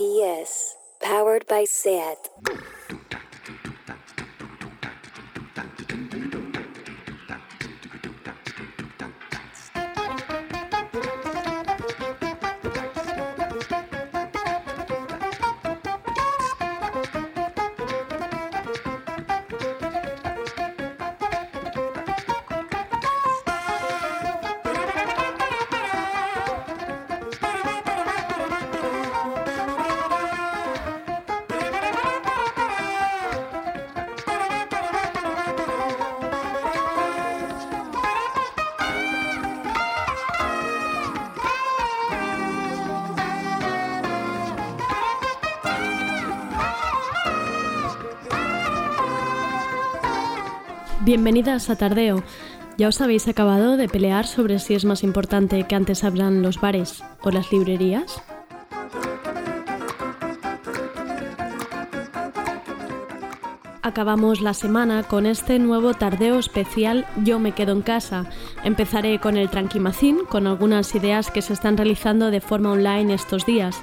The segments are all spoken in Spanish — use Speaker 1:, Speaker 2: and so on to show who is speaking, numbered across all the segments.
Speaker 1: PS, powered by SAT.
Speaker 2: Bienvenidas a Tardeo. Ya os habéis acabado de pelear sobre si es más importante que antes abran los bares o las librerías. Acabamos la semana con este nuevo tardeo especial Yo me quedo en casa. Empezaré con el Tranquimacín, con algunas ideas que se están realizando de forma online estos días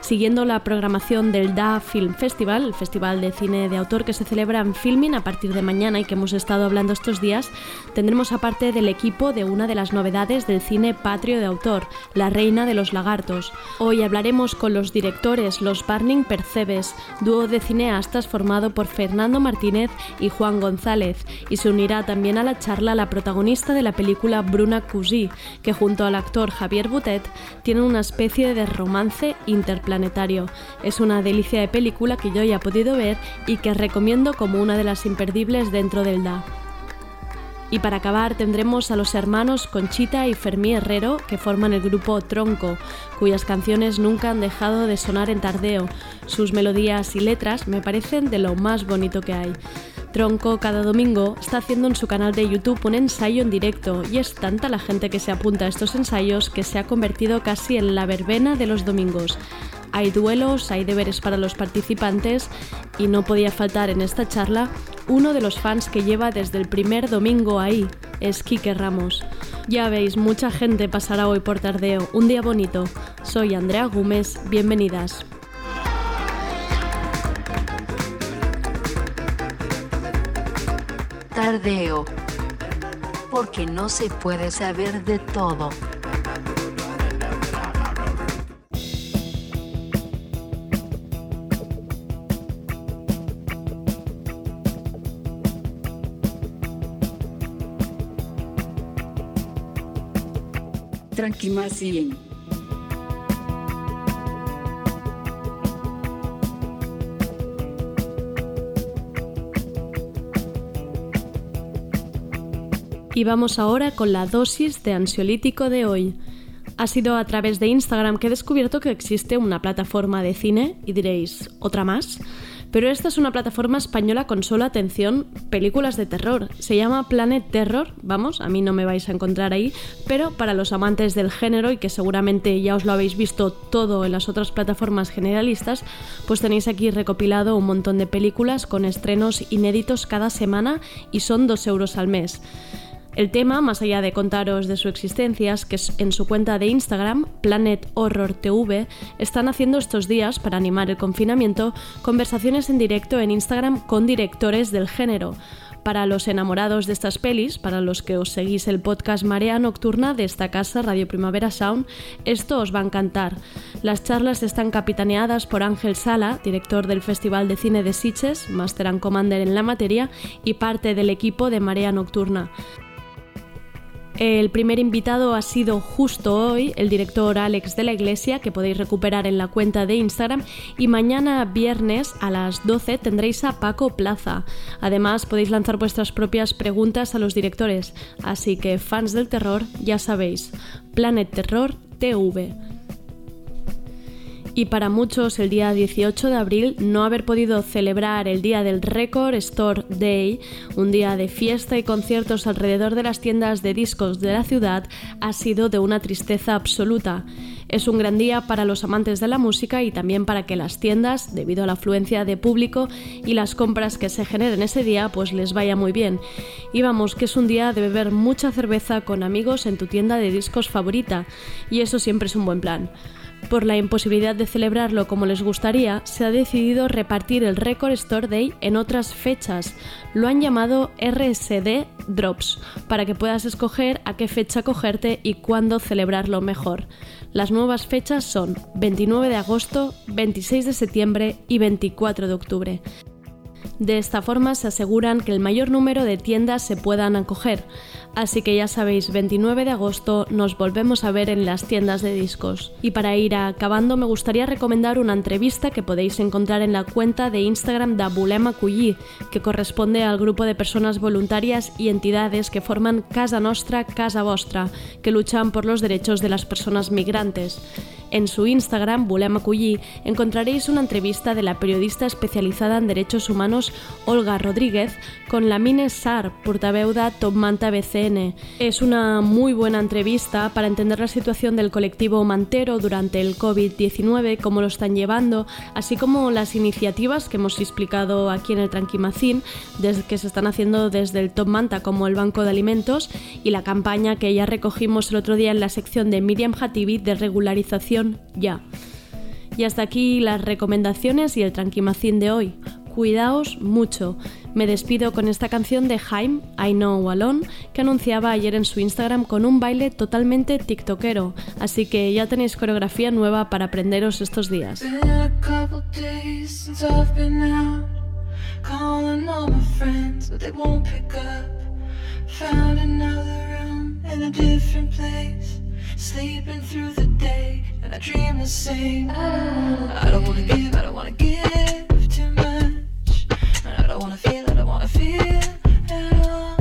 Speaker 2: siguiendo la programación del DA Film Festival, el festival de cine de autor que se celebra en Filming a partir de mañana y que hemos estado hablando estos días, tendremos aparte del equipo de una de las novedades del cine patrio de autor, La Reina de los Lagartos. Hoy hablaremos con los directores Los Barning Percebes, dúo de cineastas formado por Fernando Martínez y Juan González, y se unirá también a la charla la protagonista de la película Bruna Cusí, que junto al actor Javier Butet tiene una especie de romance interplanetario es una delicia de película que yo ya he podido ver y que recomiendo como una de las imperdibles dentro del DA. Y para acabar tendremos a los hermanos Conchita y Fermí Herrero que forman el grupo Tronco, cuyas canciones nunca han dejado de sonar en tardeo. Sus melodías y letras me parecen de lo más bonito que hay. Tronco cada domingo está haciendo en su canal de YouTube un ensayo en directo y es tanta la gente que se apunta a estos ensayos que se ha convertido casi en la verbena de los domingos. Hay duelos, hay deberes para los participantes y no podía faltar en esta charla uno de los fans que lleva desde el primer domingo ahí, es Quique Ramos. Ya veis, mucha gente pasará hoy por tardeo, un día bonito. Soy Andrea Gómez, bienvenidas.
Speaker 3: Tardeo. Porque no se puede saber de todo.
Speaker 2: Y vamos ahora con la dosis de ansiolítico de hoy. Ha sido a través de Instagram que he descubierto que existe una plataforma de cine y diréis, ¿otra más? Pero esta es una plataforma española con solo atención películas de terror. Se llama Planet Terror, vamos, a mí no me vais a encontrar ahí, pero para los amantes del género y que seguramente ya os lo habéis visto todo en las otras plataformas generalistas, pues tenéis aquí recopilado un montón de películas con estrenos inéditos cada semana y son 2 euros al mes. El tema, más allá de contaros de su existencia, es que en su cuenta de Instagram, Planet Horror TV, están haciendo estos días, para animar el confinamiento, conversaciones en directo en Instagram con directores del género. Para los enamorados de estas pelis, para los que os seguís el podcast Marea Nocturna de esta casa, Radio Primavera Sound, esto os va a encantar. Las charlas están capitaneadas por Ángel Sala, director del Festival de Cine de Sitges, Master and Commander en la materia y parte del equipo de Marea Nocturna. El primer invitado ha sido justo hoy el director Alex de la Iglesia, que podéis recuperar en la cuenta de Instagram, y mañana viernes a las 12 tendréis a Paco Plaza. Además podéis lanzar vuestras propias preguntas a los directores, así que fans del terror ya sabéis, Planet Terror TV y para muchos el día 18 de abril no haber podido celebrar el día del Record Store Day, un día de fiesta y conciertos alrededor de las tiendas de discos de la ciudad, ha sido de una tristeza absoluta. Es un gran día para los amantes de la música y también para que las tiendas, debido a la afluencia de público y las compras que se generen ese día, pues les vaya muy bien. Y vamos, que es un día de beber mucha cerveza con amigos en tu tienda de discos favorita, y eso siempre es un buen plan.
Speaker 4: Por la imposibilidad de celebrarlo como les gustaría, se ha decidido repartir el Record Store Day en otras fechas. Lo han llamado RSD Drops, para que puedas escoger a qué fecha cogerte y cuándo celebrarlo mejor. Las nuevas fechas son 29 de agosto, 26 de septiembre y 24 de octubre. De esta forma se aseguran que el mayor número de tiendas se puedan acoger. Así que ya sabéis, 29 de agosto nos volvemos a ver en las tiendas de discos. Y para ir acabando me gustaría recomendar una entrevista que podéis encontrar en la cuenta de Instagram de Abulema Cullí, que corresponde al grupo de personas voluntarias y entidades que forman Casa Nostra, Casa Vostra, que luchan por los derechos de las personas migrantes. En su Instagram, Bulema Cullí, encontraréis una entrevista de la periodista especializada en derechos humanos Olga Rodríguez con la Mine Sar, portaveuda Top Manta BCN. Es una muy buena entrevista para entender la situación del colectivo mantero durante el COVID-19, cómo lo están llevando, así como las iniciativas que hemos explicado aquí en el Tranquimacín, que se están haciendo desde el Top Manta como el Banco de Alimentos y la campaña que ya recogimos el otro día en la sección de Miriam Hatibi de regularización ya. Y hasta aquí las recomendaciones y el tranquimacín de hoy. Cuidaos mucho. Me despido con esta canción de Jaime, I Know Alone, que anunciaba ayer en su Instagram con un baile totalmente tiktokero. Así que ya tenéis coreografía nueva para aprenderos estos días. And I dream the same. I don't wanna give, I don't wanna give too much, and I don't wanna feel, I don't wanna feel at all.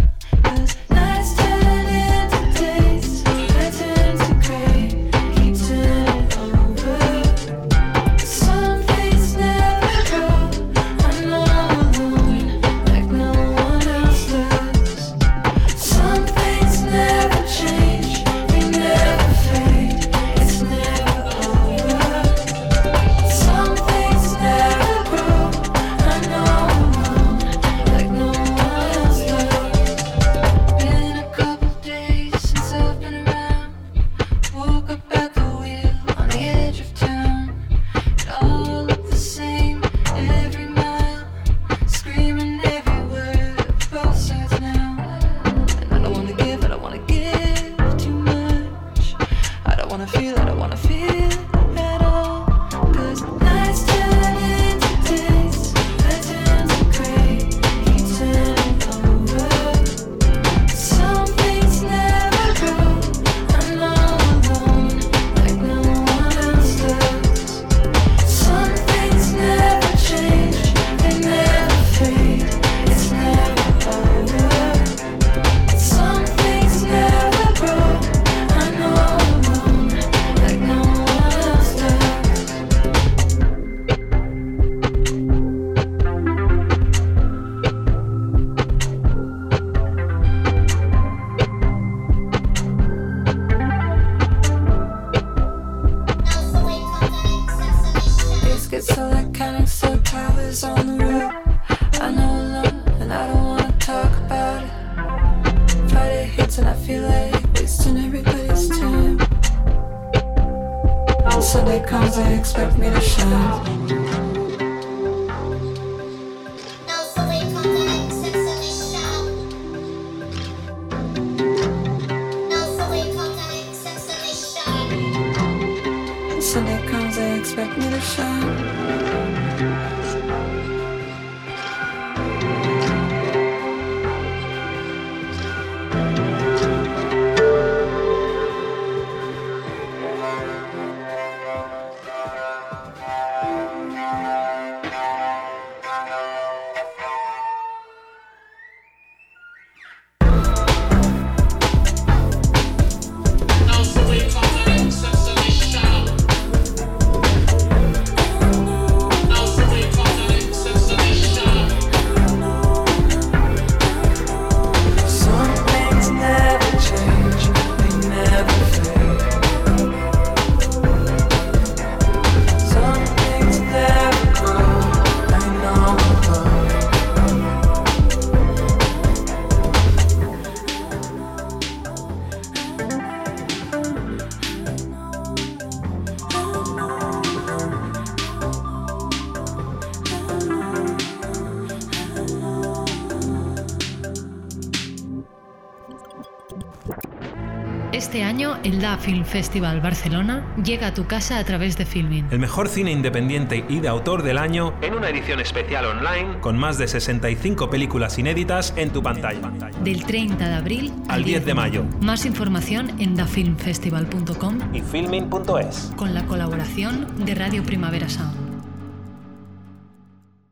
Speaker 5: Film Festival Barcelona llega a tu casa a través de Filmin.
Speaker 6: El mejor cine independiente y de autor del año en una edición especial online con más de 65 películas inéditas en tu pantalla.
Speaker 5: Del 30 de abril
Speaker 6: al 10 de mayo.
Speaker 5: Más información en dafilmfestival.com
Speaker 6: y filmin.es.
Speaker 5: Con la colaboración de Radio Primavera Sound.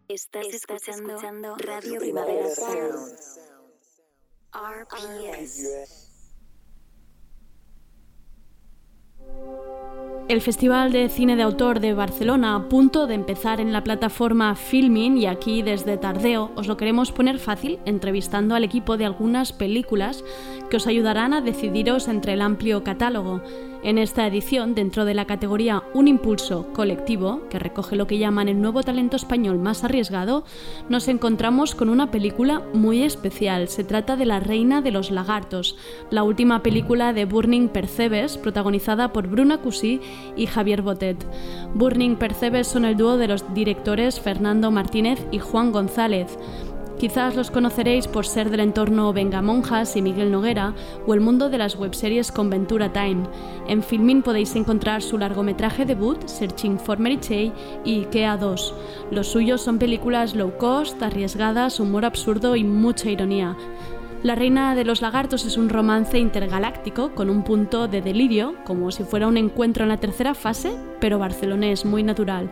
Speaker 1: Estás, escuchando, Radio Primavera Sound. RPS.
Speaker 2: El Festival de Cine de Autor de Barcelona a punto de empezar en la plataforma Filmin y aquí desde Tardeo os lo queremos poner fácil entrevistando al equipo de algunas películas que os ayudarán a decidiros entre el amplio catálogo. En esta edición, dentro de la categoría Un impulso colectivo, que recoge lo que llaman el nuevo talento español más arriesgado, nos encontramos con una película muy especial. Se trata de La Reina de los Lagartos, la última película de Burning Percebes, protagonizada por Bruna Cusí y Javier Botet. Burning Percebes son el dúo de los directores Fernando Martínez y Juan González. Quizás los conoceréis por ser del entorno Venga Monjas y Miguel Noguera o el mundo de las webseries con Ventura Time. En Filmin podéis encontrar su largometraje debut, Searching for Mary Chey y Ikea 2. Los suyos son películas low cost, arriesgadas, humor absurdo y mucha ironía. La Reina de los Lagartos es un romance intergaláctico con un punto de delirio, como si fuera un encuentro en la tercera fase, pero barcelonés, muy natural.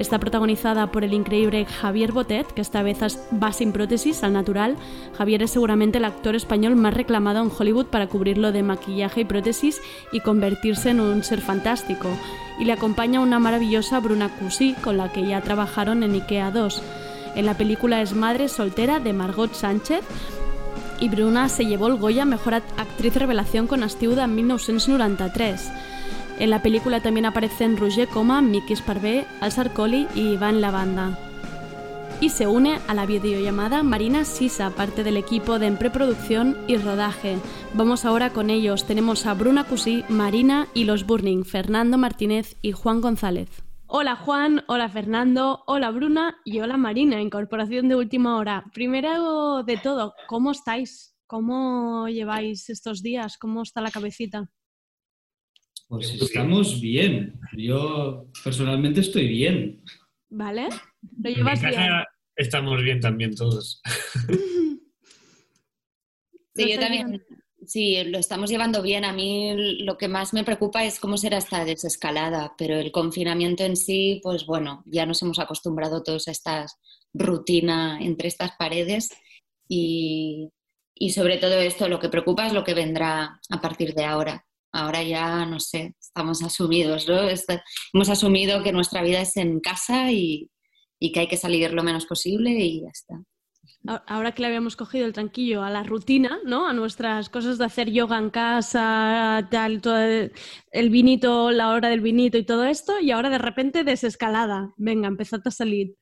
Speaker 2: Está protagonizada por el increíble Javier Botet, que esta vez va sin prótesis al natural. Javier es seguramente el actor español más reclamado en Hollywood para cubrirlo de maquillaje y prótesis y convertirse en un ser fantástico. Y le acompaña una maravillosa Bruna Cusí, con la que ya trabajaron en IKEA 2. En la película es madre soltera de Margot Sánchez, y Bruna se llevó el Goya Mejor Actriz Revelación con Astiuda en 1993. En la película también aparecen Roger Coma, Mickey Sparvé, Al Sarcoli y Iván Lavanda. Y se une a la videollamada Marina Sisa, parte del equipo de preproducción y rodaje. Vamos ahora con ellos. Tenemos a Bruna Cusí, Marina y los Burning, Fernando Martínez y Juan González. Hola Juan, hola Fernando, hola Bruna y hola Marina, incorporación de última hora. Primero de todo, ¿cómo estáis? ¿Cómo lleváis estos días? ¿Cómo está la cabecita?
Speaker 7: Pues estamos bien. Yo personalmente estoy bien.
Speaker 2: ¿Vale? ¿Lo llevas bien?
Speaker 8: Estamos bien también todos.
Speaker 9: Sí, yo también Sí, lo estamos llevando bien. A mí lo que más me preocupa es cómo será esta desescalada, pero el confinamiento en sí, pues bueno, ya nos hemos acostumbrado todos a esta rutina entre estas paredes y, sobre todo esto, lo que preocupa es lo que vendrá a partir de ahora. Ahora ya, no sé, estamos asumidos, ¿no? hemos asumido que nuestra vida es en casa y que hay que salir lo menos posible y ya está
Speaker 2: ahora que le habíamos cogido el tranquillo a la rutina, ¿no? A nuestras cosas de hacer yoga en casa, tal, todo el vinito, la hora del vinito y todo esto, y ahora de repente desescalada. Venga, empezad a salir.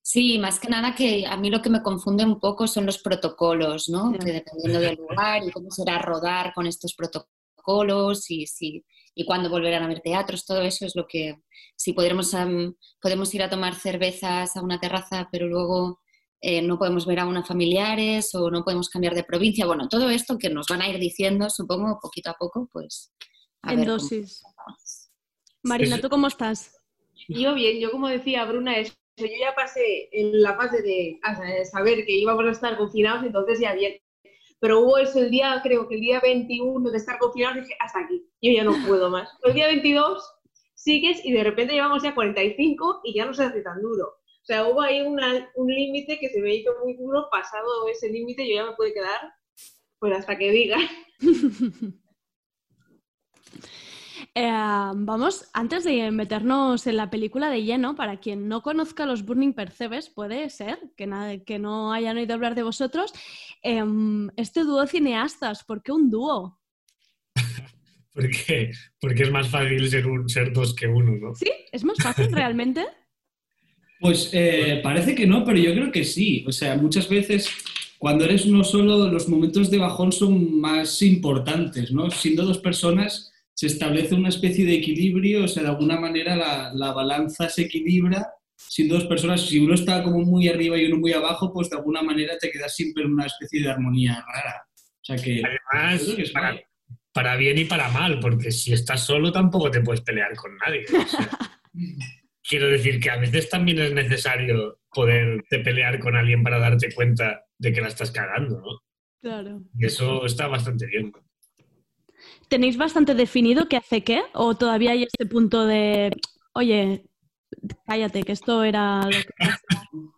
Speaker 9: Sí, más que nada que a mí lo que me confunde un poco son los protocolos, ¿no? Que dependiendo del lugar y cómo será rodar con estos protocolos y si y cuándo volverán a ver teatros, todo eso es lo que si podremos podemos ir a tomar cervezas a una terraza, pero luego eh, no podemos ver a unos familiares o no podemos cambiar de provincia. Bueno, todo esto que nos van a ir diciendo, supongo, poquito a poco, pues...
Speaker 2: en dosis. Marina, ¿tú cómo estás?
Speaker 10: Yo bien, yo como decía Bruna, eso, yo ya pasé en la fase de, saber que íbamos a estar confinados, entonces ya bien. Pero hubo eso el día, creo que el día 21 de estar confinados, dije, hasta aquí, yo ya no puedo más. el día 22 sigues y de repente llevamos ya 45 y ya no se hace tan duro. O sea, hubo ahí un límite que se me hizo muy duro, pasado ese límite yo ya me pude quedar, pues hasta que diga.
Speaker 2: Eh, vamos, antes de meternos en la película de lleno, para quien no conozca los Burning Percebes, puede ser que, nada, que no hayan oído hablar de vosotros. Em, este dúo cineastas, ¿por qué un dúo?
Speaker 8: porque, porque es más fácil ser, un, ser dos que uno, ¿no?
Speaker 2: Sí, es más fácil realmente.
Speaker 7: Pues eh, parece que no, pero yo creo que sí. O sea, muchas veces cuando eres uno solo, los momentos de bajón son más importantes, ¿no? Siendo dos personas, se establece una especie de equilibrio, o sea, de alguna manera la, balanza se equilibra. Siendo dos personas, si uno está como muy arriba y uno muy abajo, pues de alguna manera te quedas siempre en una especie de armonía rara. O sea que.
Speaker 8: Además, para bien y para mal, porque si estás solo tampoco te puedes pelear con nadie. o sea, quiero decir que a veces también es necesario poderte pelear con alguien para darte cuenta de que la estás cagando, ¿no?
Speaker 2: Claro.
Speaker 8: Y eso está bastante bien.
Speaker 2: ¿Tenéis bastante definido qué hace qué? ¿O todavía hay este punto de, oye, cállate, que esto era lo que...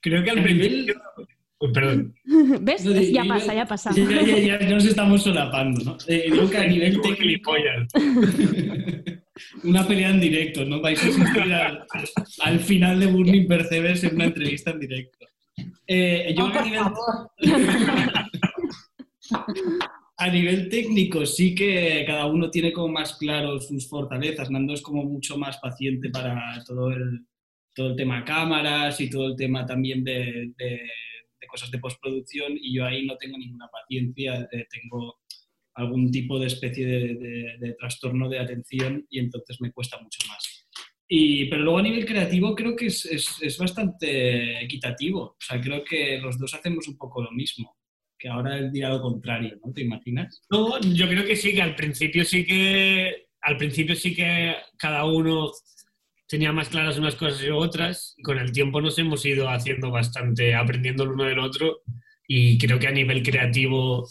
Speaker 8: Creo que al principio... Uy, perdón.
Speaker 2: ¿Ves?
Speaker 7: No,
Speaker 2: Ya pasa, ya pasa.
Speaker 7: Ya, ya, ya, ya nos estamos solapando, ¿no? Eh, digo que a nivel técnico, una pelea en directo, ¿no? Vais a asistir al, al final de Burning Percebes en una entrevista en directo. Eh, yo creo a
Speaker 9: por
Speaker 7: nivel
Speaker 9: favor.
Speaker 7: A nivel técnico sí que cada uno tiene como más claro sus fortalezas. Nando es como mucho más paciente para todo el, todo el tema cámaras y todo el tema también de, de- de cosas de postproducción y yo ahí no tengo ninguna paciencia, eh, tengo algún tipo de especie de, de- trastorno de atención y entonces me cuesta mucho más. Y, pero luego a nivel creativo creo que es, es- es bastante equitativo. O sea, creo que los dos hacemos un poco lo mismo que ahora él dirá lo contrario, ¿no? ¿Te imaginas?
Speaker 8: No, yo creo que sí, que al principio sí que al principio sí que cada uno tenía más claras unas cosas y otras. y Con el tiempo nos hemos ido haciendo bastante, aprendiendo el uno del otro. Y creo que a nivel creativo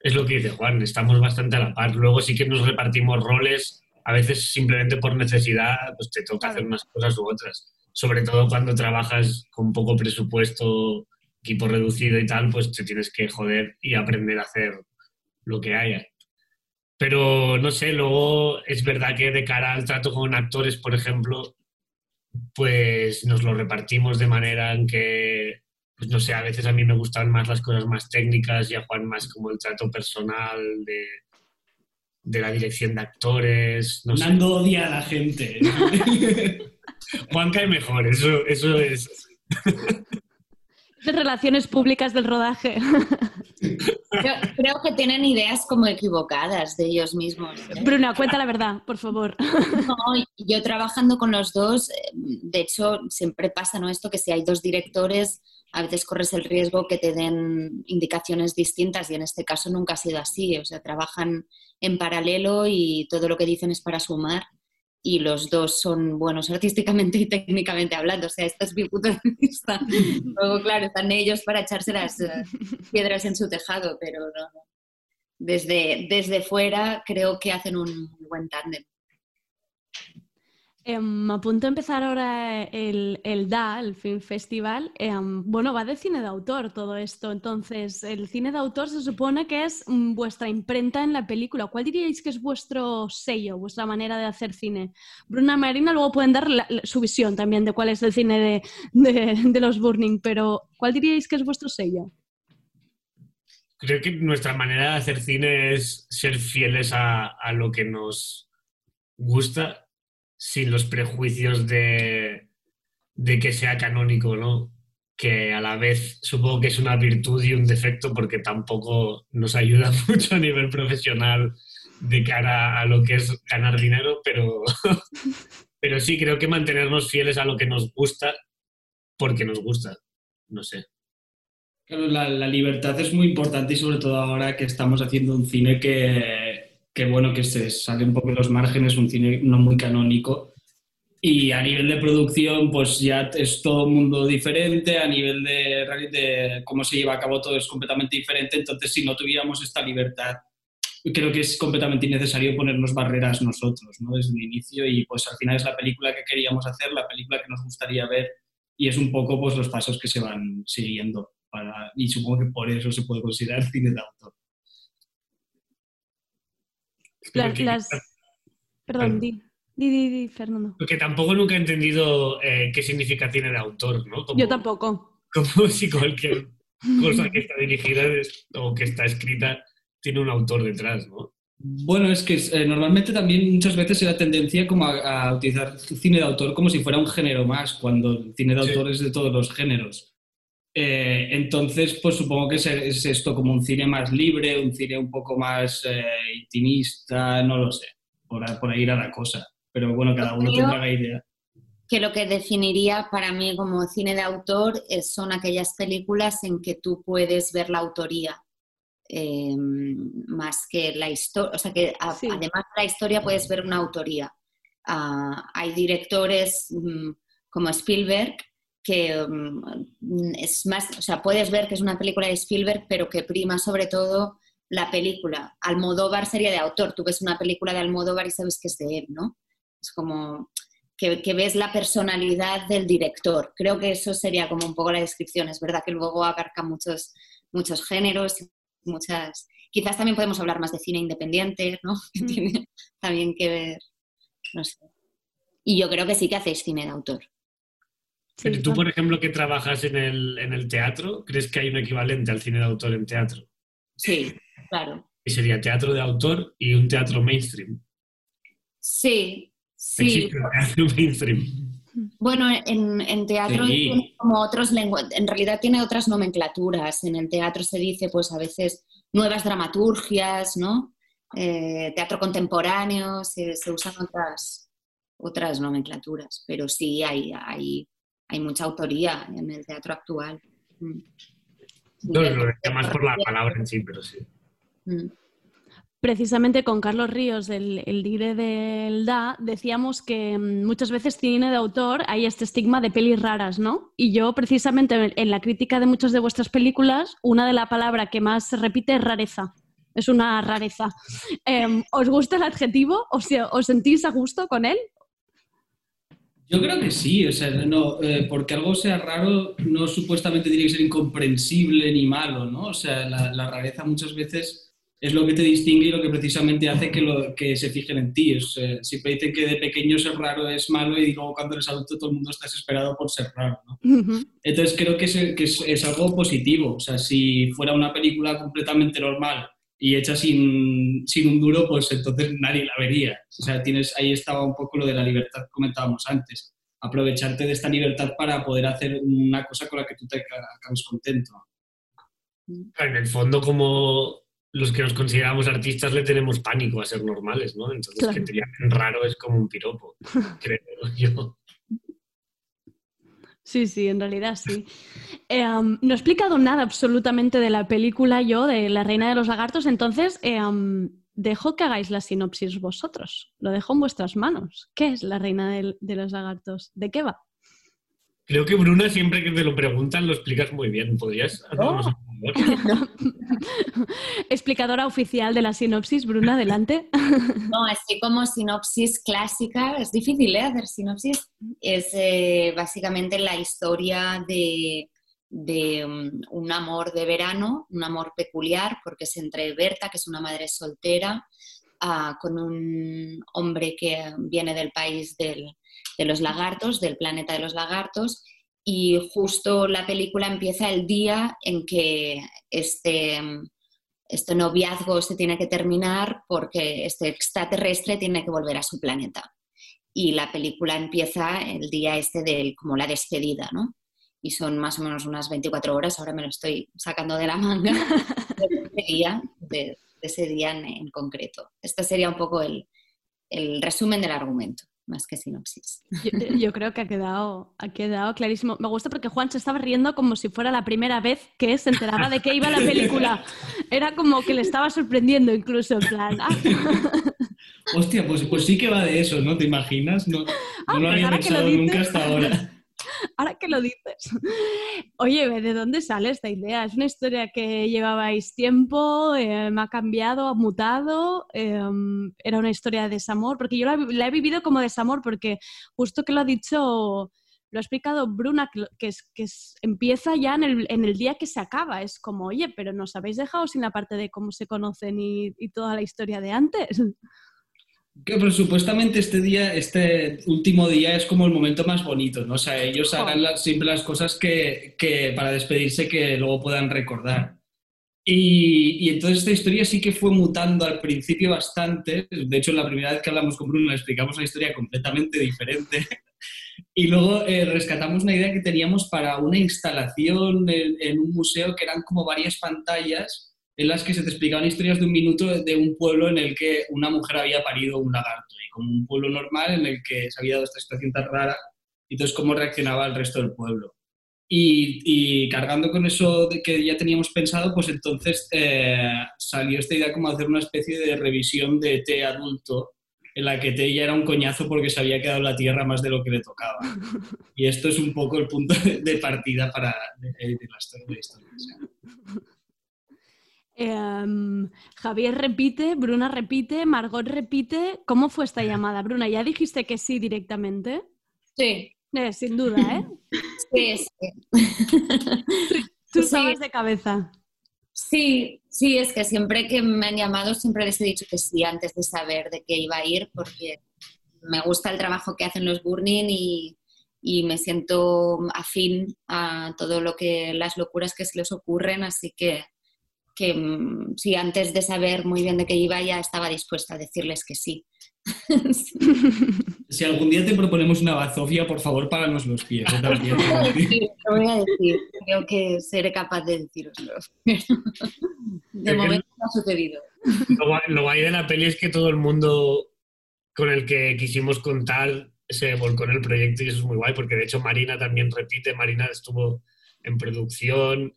Speaker 8: es lo que dice Juan, estamos bastante a la par. Luego sí que nos repartimos roles, a veces simplemente por necesidad, pues te toca hacer unas cosas u otras. Sobre todo cuando trabajas con poco presupuesto, equipo reducido y tal, pues te tienes que joder y aprender a hacer lo que haya. Pero no sé, luego es verdad que de cara al trato con actores, por ejemplo, pues nos lo repartimos de manera en que, pues no sé, a veces a mí me gustan más las cosas más técnicas y a Juan más como el trato personal de, de la dirección de actores. No sé.
Speaker 7: Nando odia a la gente.
Speaker 8: Juan cae mejor, eso, eso es.
Speaker 2: De relaciones públicas del rodaje.
Speaker 9: Creo, creo que tienen ideas como equivocadas de ellos mismos. ¿eh?
Speaker 2: Bruna, cuenta la verdad, por favor.
Speaker 9: No, yo trabajando con los dos, eh, de hecho, siempre pasa ¿no? esto que si hay dos directores, a veces corres el riesgo que te den indicaciones distintas y en este caso nunca ha sido así. O sea, trabajan en paralelo y todo lo que dicen es para sumar y los dos son buenos artísticamente y técnicamente hablando. O sea, este es mi punto de vista. Luego, claro, están ellos para echarse las eh, piedras en su tejado, pero no, no. Desde, desde fuera creo que hacen un muy buen tándem.
Speaker 2: Em, a punto de empezar ahora el, el DA, el Film Festival. Em, bueno, va de cine de autor todo esto. Entonces, el cine de autor se supone que es mm, vuestra imprenta en la película. ¿Cuál diríais que es vuestro sello, vuestra manera de hacer cine? Bruna Marina luego pueden dar su visión también de cuál es el cine de, de- de los Burning, pero ¿cuál diríais que es vuestro sello?
Speaker 8: Creo que nuestra manera de hacer cine es ser fieles a, a lo que nos gusta sin los prejuicios de, de que sea canónico, ¿no? Que a la vez supongo que es una virtud y un defecto porque tampoco nos ayuda mucho a nivel profesional de cara a lo que es ganar dinero, pero, pero sí creo que mantenernos fieles a lo que nos gusta porque nos gusta, no sé.
Speaker 7: Claro, la, la libertad es muy importante y sobre todo ahora que estamos haciendo un cine que, que, bueno, que se sale un poco de los márgenes, un cine no muy canónico. Y a nivel de producción, pues ya es todo un mundo diferente, a nivel de, de cómo se lleva a cabo todo es completamente diferente. Entonces, si no tuviéramos esta libertad, creo que es completamente innecesario ponernos barreras nosotros, ¿no? Desde el inicio y pues al final es la película que queríamos hacer, la película que nos gustaría ver y es un poco pues los pasos que se van siguiendo. Para, y supongo que por eso se puede considerar cine de autor.
Speaker 2: La-
Speaker 8: Porque-
Speaker 2: las... Perdón, di, di, di, di, Fernando.
Speaker 8: Porque tampoco nunca he entendido eh, qué significa cine de autor, ¿no? Como,
Speaker 2: Yo tampoco.
Speaker 8: Como si cualquier cosa que está dirigida es- o que está escrita tiene un autor detrás, ¿no?
Speaker 7: Bueno, es que eh, normalmente también muchas veces hay la tendencia como a, a utilizar cine de autor como si fuera un género más, cuando el cine de
Speaker 8: Sí.
Speaker 7: autor es de todos los géneros. Eh, entonces, pues supongo que es, es esto como un cine más libre, un cine un poco más eh, intimista, no lo sé, por, a- por ahí irá la cosa. Pero bueno, cada uno
Speaker 9: Creo-
Speaker 7: tendrá la idea.
Speaker 9: que lo que definiría para mí como cine de autor es- son aquellas películas en que tú puedes ver la autoría. eh, más que la historia, o sea que a-
Speaker 2: Sí.
Speaker 9: además de la historia puedes ver una autoría. Ah, hay directores mm, como Spielberg que mm, es más, o sea, puedes ver que es una película de Spielberg, pero que prima sobre todo la película. Almodóvar sería de autor, tú ves una película de Almodóvar y sabes que es de él, ¿no? Es como que, que ves la personalidad del director. Creo que eso sería como un poco la descripción. Es verdad que luego abarca muchos, muchos géneros, muchas... Quizás también podemos hablar más de cine independiente, ¿no? Que tiene también que ver, no sé. Y yo creo que sí que hacéis cine de autor.
Speaker 2: Sí,
Speaker 8: Pero tú, por ejemplo, que trabajas en el, en el teatro, ¿crees que hay un equivalente al cine de autor en teatro?
Speaker 9: Sí, claro.
Speaker 8: Y sería teatro de autor y un teatro mainstream.
Speaker 9: Sí, sí.
Speaker 8: Existe un teatro mainstream.
Speaker 9: Bueno, en, en teatro
Speaker 7: Sí.
Speaker 9: tiene como otros lenguajes, en realidad tiene otras nomenclaturas. En el teatro se dice, pues a veces, nuevas dramaturgias, ¿no? Eh, teatro contemporáneo, se, se usan otras, otras nomenclaturas, pero sí hay, hay, hay mucha autoría en el teatro actual. Mm.
Speaker 8: No, lo decía más por la palabra en sí, pero sí.
Speaker 9: Mm.
Speaker 2: Precisamente con Carlos Ríos, el, el dire del DA, decíamos que mm, muchas veces cine de autor hay este estigma de pelis raras, ¿no? Y yo precisamente en- la crítica de muchas de vuestras películas, una de la palabra que más se repite es rareza. Es una rareza. Em, ¿Os gusta el adjetivo? ¿Os, os sentís a gusto con él?
Speaker 7: Yo creo que sí, o sea, no, eh, porque algo sea raro no supuestamente tiene que ser incomprensible ni malo, ¿no? O sea, la, la rareza muchas veces es lo que te distingue y lo que precisamente hace que, lo, que se fijen en ti. O sea, siempre dicen que de pequeño ser raro es malo y luego cuando eres adulto todo el mundo está desesperado por ser raro, ¿no? Entonces creo que, es, que es, es algo positivo. O sea, si fuera una película completamente normal y hecha sin, sin un duro, pues entonces nadie la vería. O sea, tienes, ahí estaba un poco lo de la libertad que comentábamos antes. Aprovecharte de esta libertad para poder hacer una cosa con la que tú te ca- acabes contento.
Speaker 8: En el fondo, como los que nos consideramos artistas le tenemos pánico a ser normales, ¿no? Entonces,
Speaker 2: Claro.
Speaker 8: que te llamen raro es como un piropo, creo yo.
Speaker 2: Sí, sí, en realidad sí. Eh, no he explicado nada absolutamente de la película yo, de La Reina de los Lagartos, entonces eh, dejo que hagáis la sinopsis vosotros. Lo dejo en vuestras manos. ¿Qué es La Reina de, los Lagartos? ¿De qué va?
Speaker 8: Creo que Bruna, siempre que te lo preguntan, lo explicas muy bien. ¿Podrías hacernos favor?
Speaker 2: Explicadora oficial de la sinopsis, Bruna, adelante.
Speaker 9: No, así como sinopsis clásica, es difícil ¿eh? hacer sinopsis, es eh, básicamente la historia de, de, um, un amor de verano, un amor peculiar, porque es entre Berta, que es una madre soltera, ah, con un hombre que viene del país del- de los lagartos, del planeta de los lagartos, y justo la película empieza el día en que este, este noviazgo se tiene que terminar porque este extraterrestre tiene que volver a su planeta. Y la película empieza el día este de como la despedida, ¿no? Y son más o menos unas 24 horas, ahora me lo estoy sacando de la manga, de de, de ese día en, en concreto. Este sería un poco el, el resumen del argumento, más que sinopsis.
Speaker 2: Yo, yo creo que ha quedado, ha quedado clarísimo. Me gusta porque Juan se estaba riendo como si fuera la primera vez que se enteraba de qué iba la película. Era como que le estaba sorprendiendo incluso, en plan... "Ah".
Speaker 7: Hostia, pues, pues sí que va de eso, ¿no? ¿Te imaginas? No, no
Speaker 2: Ah,
Speaker 7: lo había pensado nunca hasta ahora.
Speaker 2: Ahora que lo dices. Oye, ¿de dónde sale esta idea? ¿Es una historia que llevabais tiempo? eh, ¿Me ha cambiado? ¿Ha mutado? eh, ¿Era una historia de desamor? Porque yo la, la he vivido como desamor porque justo que lo ha dicho, lo ha explicado Bruna, que es, que es- empieza ya en el, en el día que se acaba. Es como, oye, pero nos habéis dejado sin la parte de cómo se conocen y, y toda la historia de antes.
Speaker 7: Que, pero supuestamente este día, este último día es como el momento más bonito, ¿no? O sea, ellos harán las- siempre las cosas que, que para despedirse que luego puedan recordar. Y, y entonces esta historia sí que fue mutando al principio bastante. De hecho, la primera vez que hablamos con Bruno le explicamos una historia completamente diferente. Y luego eh, rescatamos una idea que teníamos para una instalación en, en un museo que eran como varias pantallas en las que se te explicaban historias de un minuto de un pueblo en el que una mujer había parido un lagarto y como un pueblo normal en el que se había dado esta situación tan rara y entonces cómo reaccionaba el resto del pueblo. Y, y cargando con eso de que ya teníamos pensado, pues entonces eh, salió esta idea como hacer una especie de revisión de T adulto, en la que T ya era un coñazo porque se había quedado en la tierra más de lo que le tocaba. Y esto es un poco el punto de, de partida para de, de la historia. De la historia o sea.
Speaker 2: Em, Javier repite, Bruna repite, Margot repite. ¿Cómo fue esta llamada, Bruna? ¿Ya dijiste que sí directamente?
Speaker 9: Sí.
Speaker 2: Eh, sin duda, ¿eh?
Speaker 9: Sí, sí.
Speaker 2: Tú
Speaker 9: Sí.
Speaker 2: estabas de cabeza.
Speaker 9: Sí, sí, es que siempre que me han llamado siempre les he dicho que sí antes de saber de qué iba a ir porque me gusta el trabajo que hacen los Burning y, y me siento afín a todo lo que las locuras que se les ocurren, así que, que mm, sí, antes de saber muy bien de qué iba ya estaba dispuesta a decirles que sí.
Speaker 7: Si algún día te proponemos una bazofia, por favor, páganos los pies. ¿eh? También.
Speaker 9: Sí, lo voy a decir, creo que seré capaz de deciroslo. De
Speaker 8: que-
Speaker 9: momento no ha sucedido.
Speaker 8: Lo guay de la peli es que todo el mundo con el que quisimos contar se volcó en el proyecto y eso es muy guay, porque de hecho Marina también repite, Marina estuvo en producción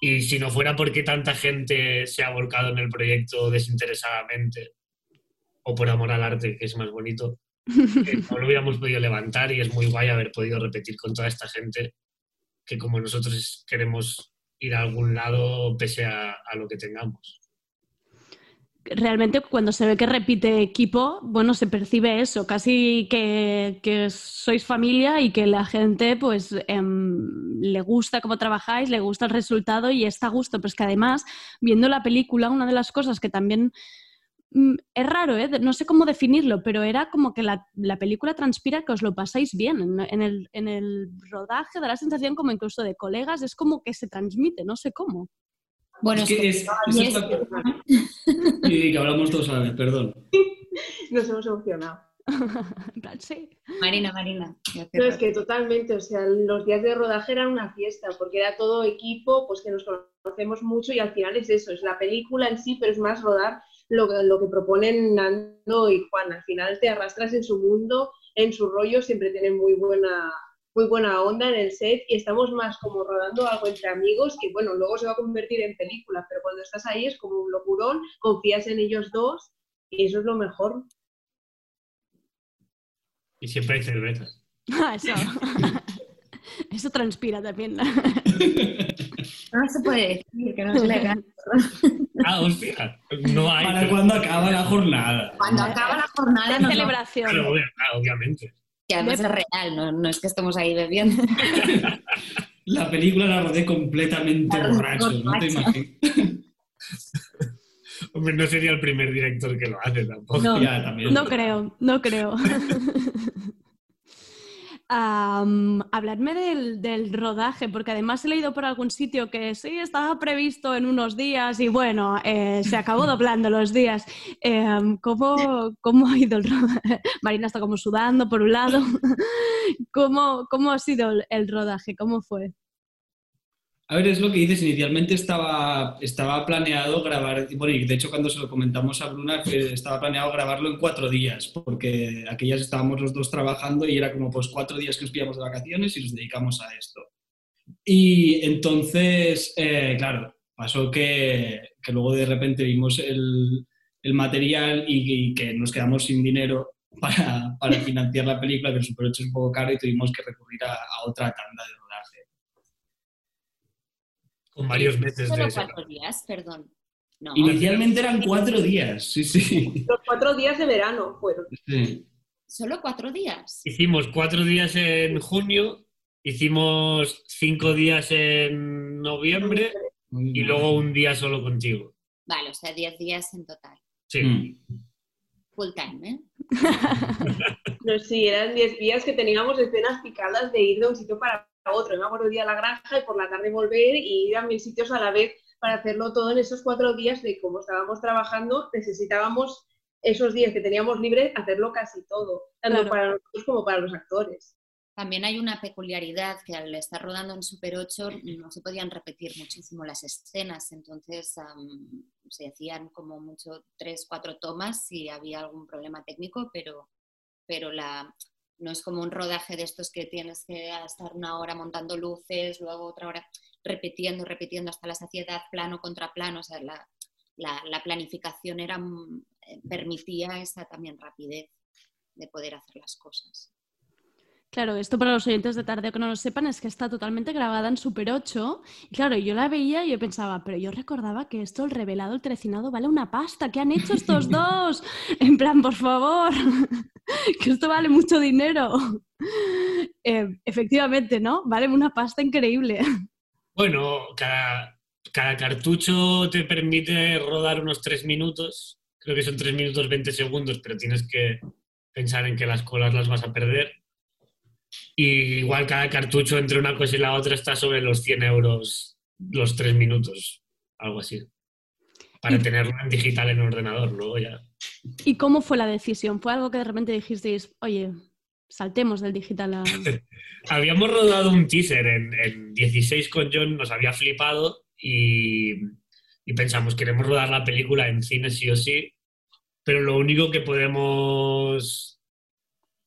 Speaker 8: y si no fuera porque tanta gente se ha volcado en el proyecto desinteresadamente o por amor al arte, que es más bonito, no lo hubiéramos podido levantar y es muy guay haber podido repetir con toda esta gente que como nosotros queremos ir a algún lado pese a lo que tengamos.
Speaker 2: Realmente cuando se ve que repite equipo, bueno, se percibe eso, casi que, que sois familia y que la gente pues em, le gusta cómo trabajáis, le gusta el resultado y está a gusto. Pero es que además, viendo la película, una de las cosas que también mm, es raro, ¿eh? no sé cómo definirlo, pero era como que la, la película transpira que os lo pasáis bien. En, en el, en el rodaje da la sensación como incluso de colegas, es como que se transmite, no sé cómo.
Speaker 9: Bueno,
Speaker 7: Es que es- es
Speaker 9: es-
Speaker 7: Y que hablamos todos a la vez, perdón.
Speaker 10: Nos hemos emocionado.
Speaker 2: Sí.
Speaker 9: Marina, Marina.
Speaker 10: No, es que totalmente, o sea, los días de rodaje eran una fiesta, porque era todo equipo, pues que nos conocemos mucho y al final es eso, es la película en sí, pero es más rodar lo, lo que proponen Nando y Juan. Al final te arrastras en su mundo, en su rollo, siempre tienen muy buena, muy buena onda en el set y estamos más como rodando algo entre amigos que, bueno, luego se va a convertir en película, pero cuando estás ahí es como un locurón, confías en ellos dos y eso es lo mejor.
Speaker 8: Y siempre hay cervezas.
Speaker 2: Ah, eso. Eso transpira también.
Speaker 9: No se puede decir que no es legal.
Speaker 8: Ah, hostia. No hay.
Speaker 7: ¿Para cuándo acaba la jornada?
Speaker 9: Cuando acaba la jornada, no, no,
Speaker 2: Celebración.
Speaker 8: Claro, obviamente.
Speaker 9: Que además es real, no, no es que estemos ahí bebiendo.
Speaker 7: La película la rodé completamente
Speaker 9: La rodé
Speaker 7: borracho, no te imaginas.
Speaker 8: Hombre, no sería el primer director que lo hace tampoco.
Speaker 9: No.
Speaker 7: Ya, también.
Speaker 2: No creo, no creo. Am, habladme del, del rodaje, porque además he leído por algún sitio que sí, estaba previsto en unos días y bueno, eh, se acabó doblando los días. Em, ¿cómo, ¿Cómo ha ido el rodaje? Marina está como sudando por un lado. ¿Cómo, cómo ha sido el rodaje? ¿Cómo fue?
Speaker 7: A ver, es lo que dices, inicialmente estaba, estaba planeado grabar, bueno, y de hecho cuando se lo comentamos a Bruna, estaba planeado grabarlo en cuatro días, porque aquellas estábamos los dos trabajando y era como pues cuatro días que nos pillamos de vacaciones y nos dedicamos a esto. Y entonces, eh, claro, pasó que, que luego de repente vimos el, el material y, que nos quedamos sin dinero para, para financiar la película, que el Super 8 es un poco caro y tuvimos que recurrir a, a otra tanda de.
Speaker 8: Con varios meses de
Speaker 9: Solo
Speaker 8: ese-
Speaker 9: cuatro días, perdón. No,
Speaker 7: Inicialmente eran cuatro días, sí, sí.
Speaker 10: Los cuatro días de verano fueron.
Speaker 7: Sí.
Speaker 9: solo cuatro días.
Speaker 8: Hicimos cuatro días en junio, hicimos cinco días en noviembre y luego un día solo contigo.
Speaker 9: Vale, o sea, diez días en total.
Speaker 8: Sí.
Speaker 7: Mm.
Speaker 9: Full time, ¿eh?
Speaker 10: No, sí, eran 10 días que teníamos escenas picadas de ir de un sitio para otro. Yo me acuerdo ir a la granja y por la tarde volver y ir a mil sitios a la vez para hacerlo todo en esos cuatro días de cómo estábamos trabajando, necesitábamos esos días que teníamos libres hacerlo casi todo, tanto
Speaker 2: Claro.
Speaker 10: para nosotros como para los actores.
Speaker 9: También hay una peculiaridad que al estar rodando en Super 8 no se podían repetir muchísimo las escenas, entonces am, se hacían como mucho tres, cuatro tomas si había algún problema técnico, pero, pero la, No es como un rodaje de estos que tienes que estar una hora montando luces, luego otra hora repitiendo, repitiendo hasta la saciedad, plano contra plano. O sea, la, la, la planificación era, mm, eh, permitía esa también rapidez de poder hacer las cosas.
Speaker 2: Claro, esto para los oyentes de tarde que no lo sepan es que está totalmente grabada en Super 8. Y claro, yo la veía y yo pensaba, pero yo recordaba que esto, el revelado, el trecinado, vale una pasta. ¿Qué han hecho estos dos? En plan, por favor, que esto vale mucho dinero. Eh, efectivamente, ¿no? Vale una pasta increíble.
Speaker 8: Bueno, cada, cada cartucho te permite rodar unos 3 minutos. Creo que son 3 minutos 20 segundos, pero tienes que pensar en que las colas las vas a perder. Y igual cada cartucho entre una cosa y la otra está sobre los 100 euros los 3 minutos, algo así. Para
Speaker 2: Y-
Speaker 8: tenerlo en digital en ordenador, luego ya.
Speaker 2: ¿Y cómo fue la decisión? ¿Fue algo que de repente dijisteis, oye, saltemos del digital a...
Speaker 8: Habíamos rodado un teaser en, en 16 con John, nos había flipado y, y pensamos, queremos rodar la película en cine sí o sí, pero lo único que podemos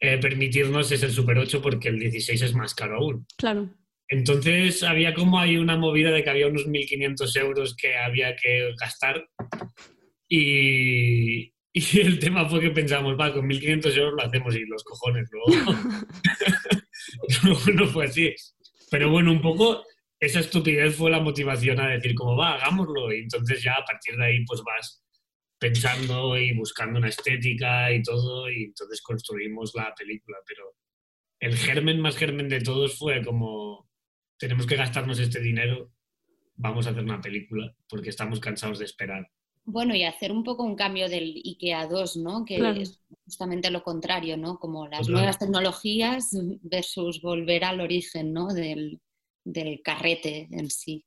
Speaker 8: eh, permitirnos es el Super 8 porque el 16 es más caro aún.
Speaker 2: Claro.
Speaker 8: Entonces había como ahí una movida de que había unos 1.500 euros que había que gastar y, y el tema fue que pensamos, va, con 1.500 euros lo hacemos y los cojones luego. No fue así. Pero bueno, un poco esa estupidez fue la motivación a decir como va, hagámoslo. Y entonces ya a partir de ahí pues vas pensando y buscando una estética y todo y entonces construimos la película. Pero el germen más germen de todos fue como tenemos que gastarnos este dinero, vamos a hacer una película porque estamos cansados de esperar.
Speaker 9: Bueno, y hacer un poco un cambio del IKEA 2, ¿no? Que
Speaker 2: Claro.
Speaker 9: es justamente lo contrario, ¿no? Como las
Speaker 8: Total.
Speaker 9: nuevas tecnologías versus volver al origen, ¿no? Del, del carrete en sí.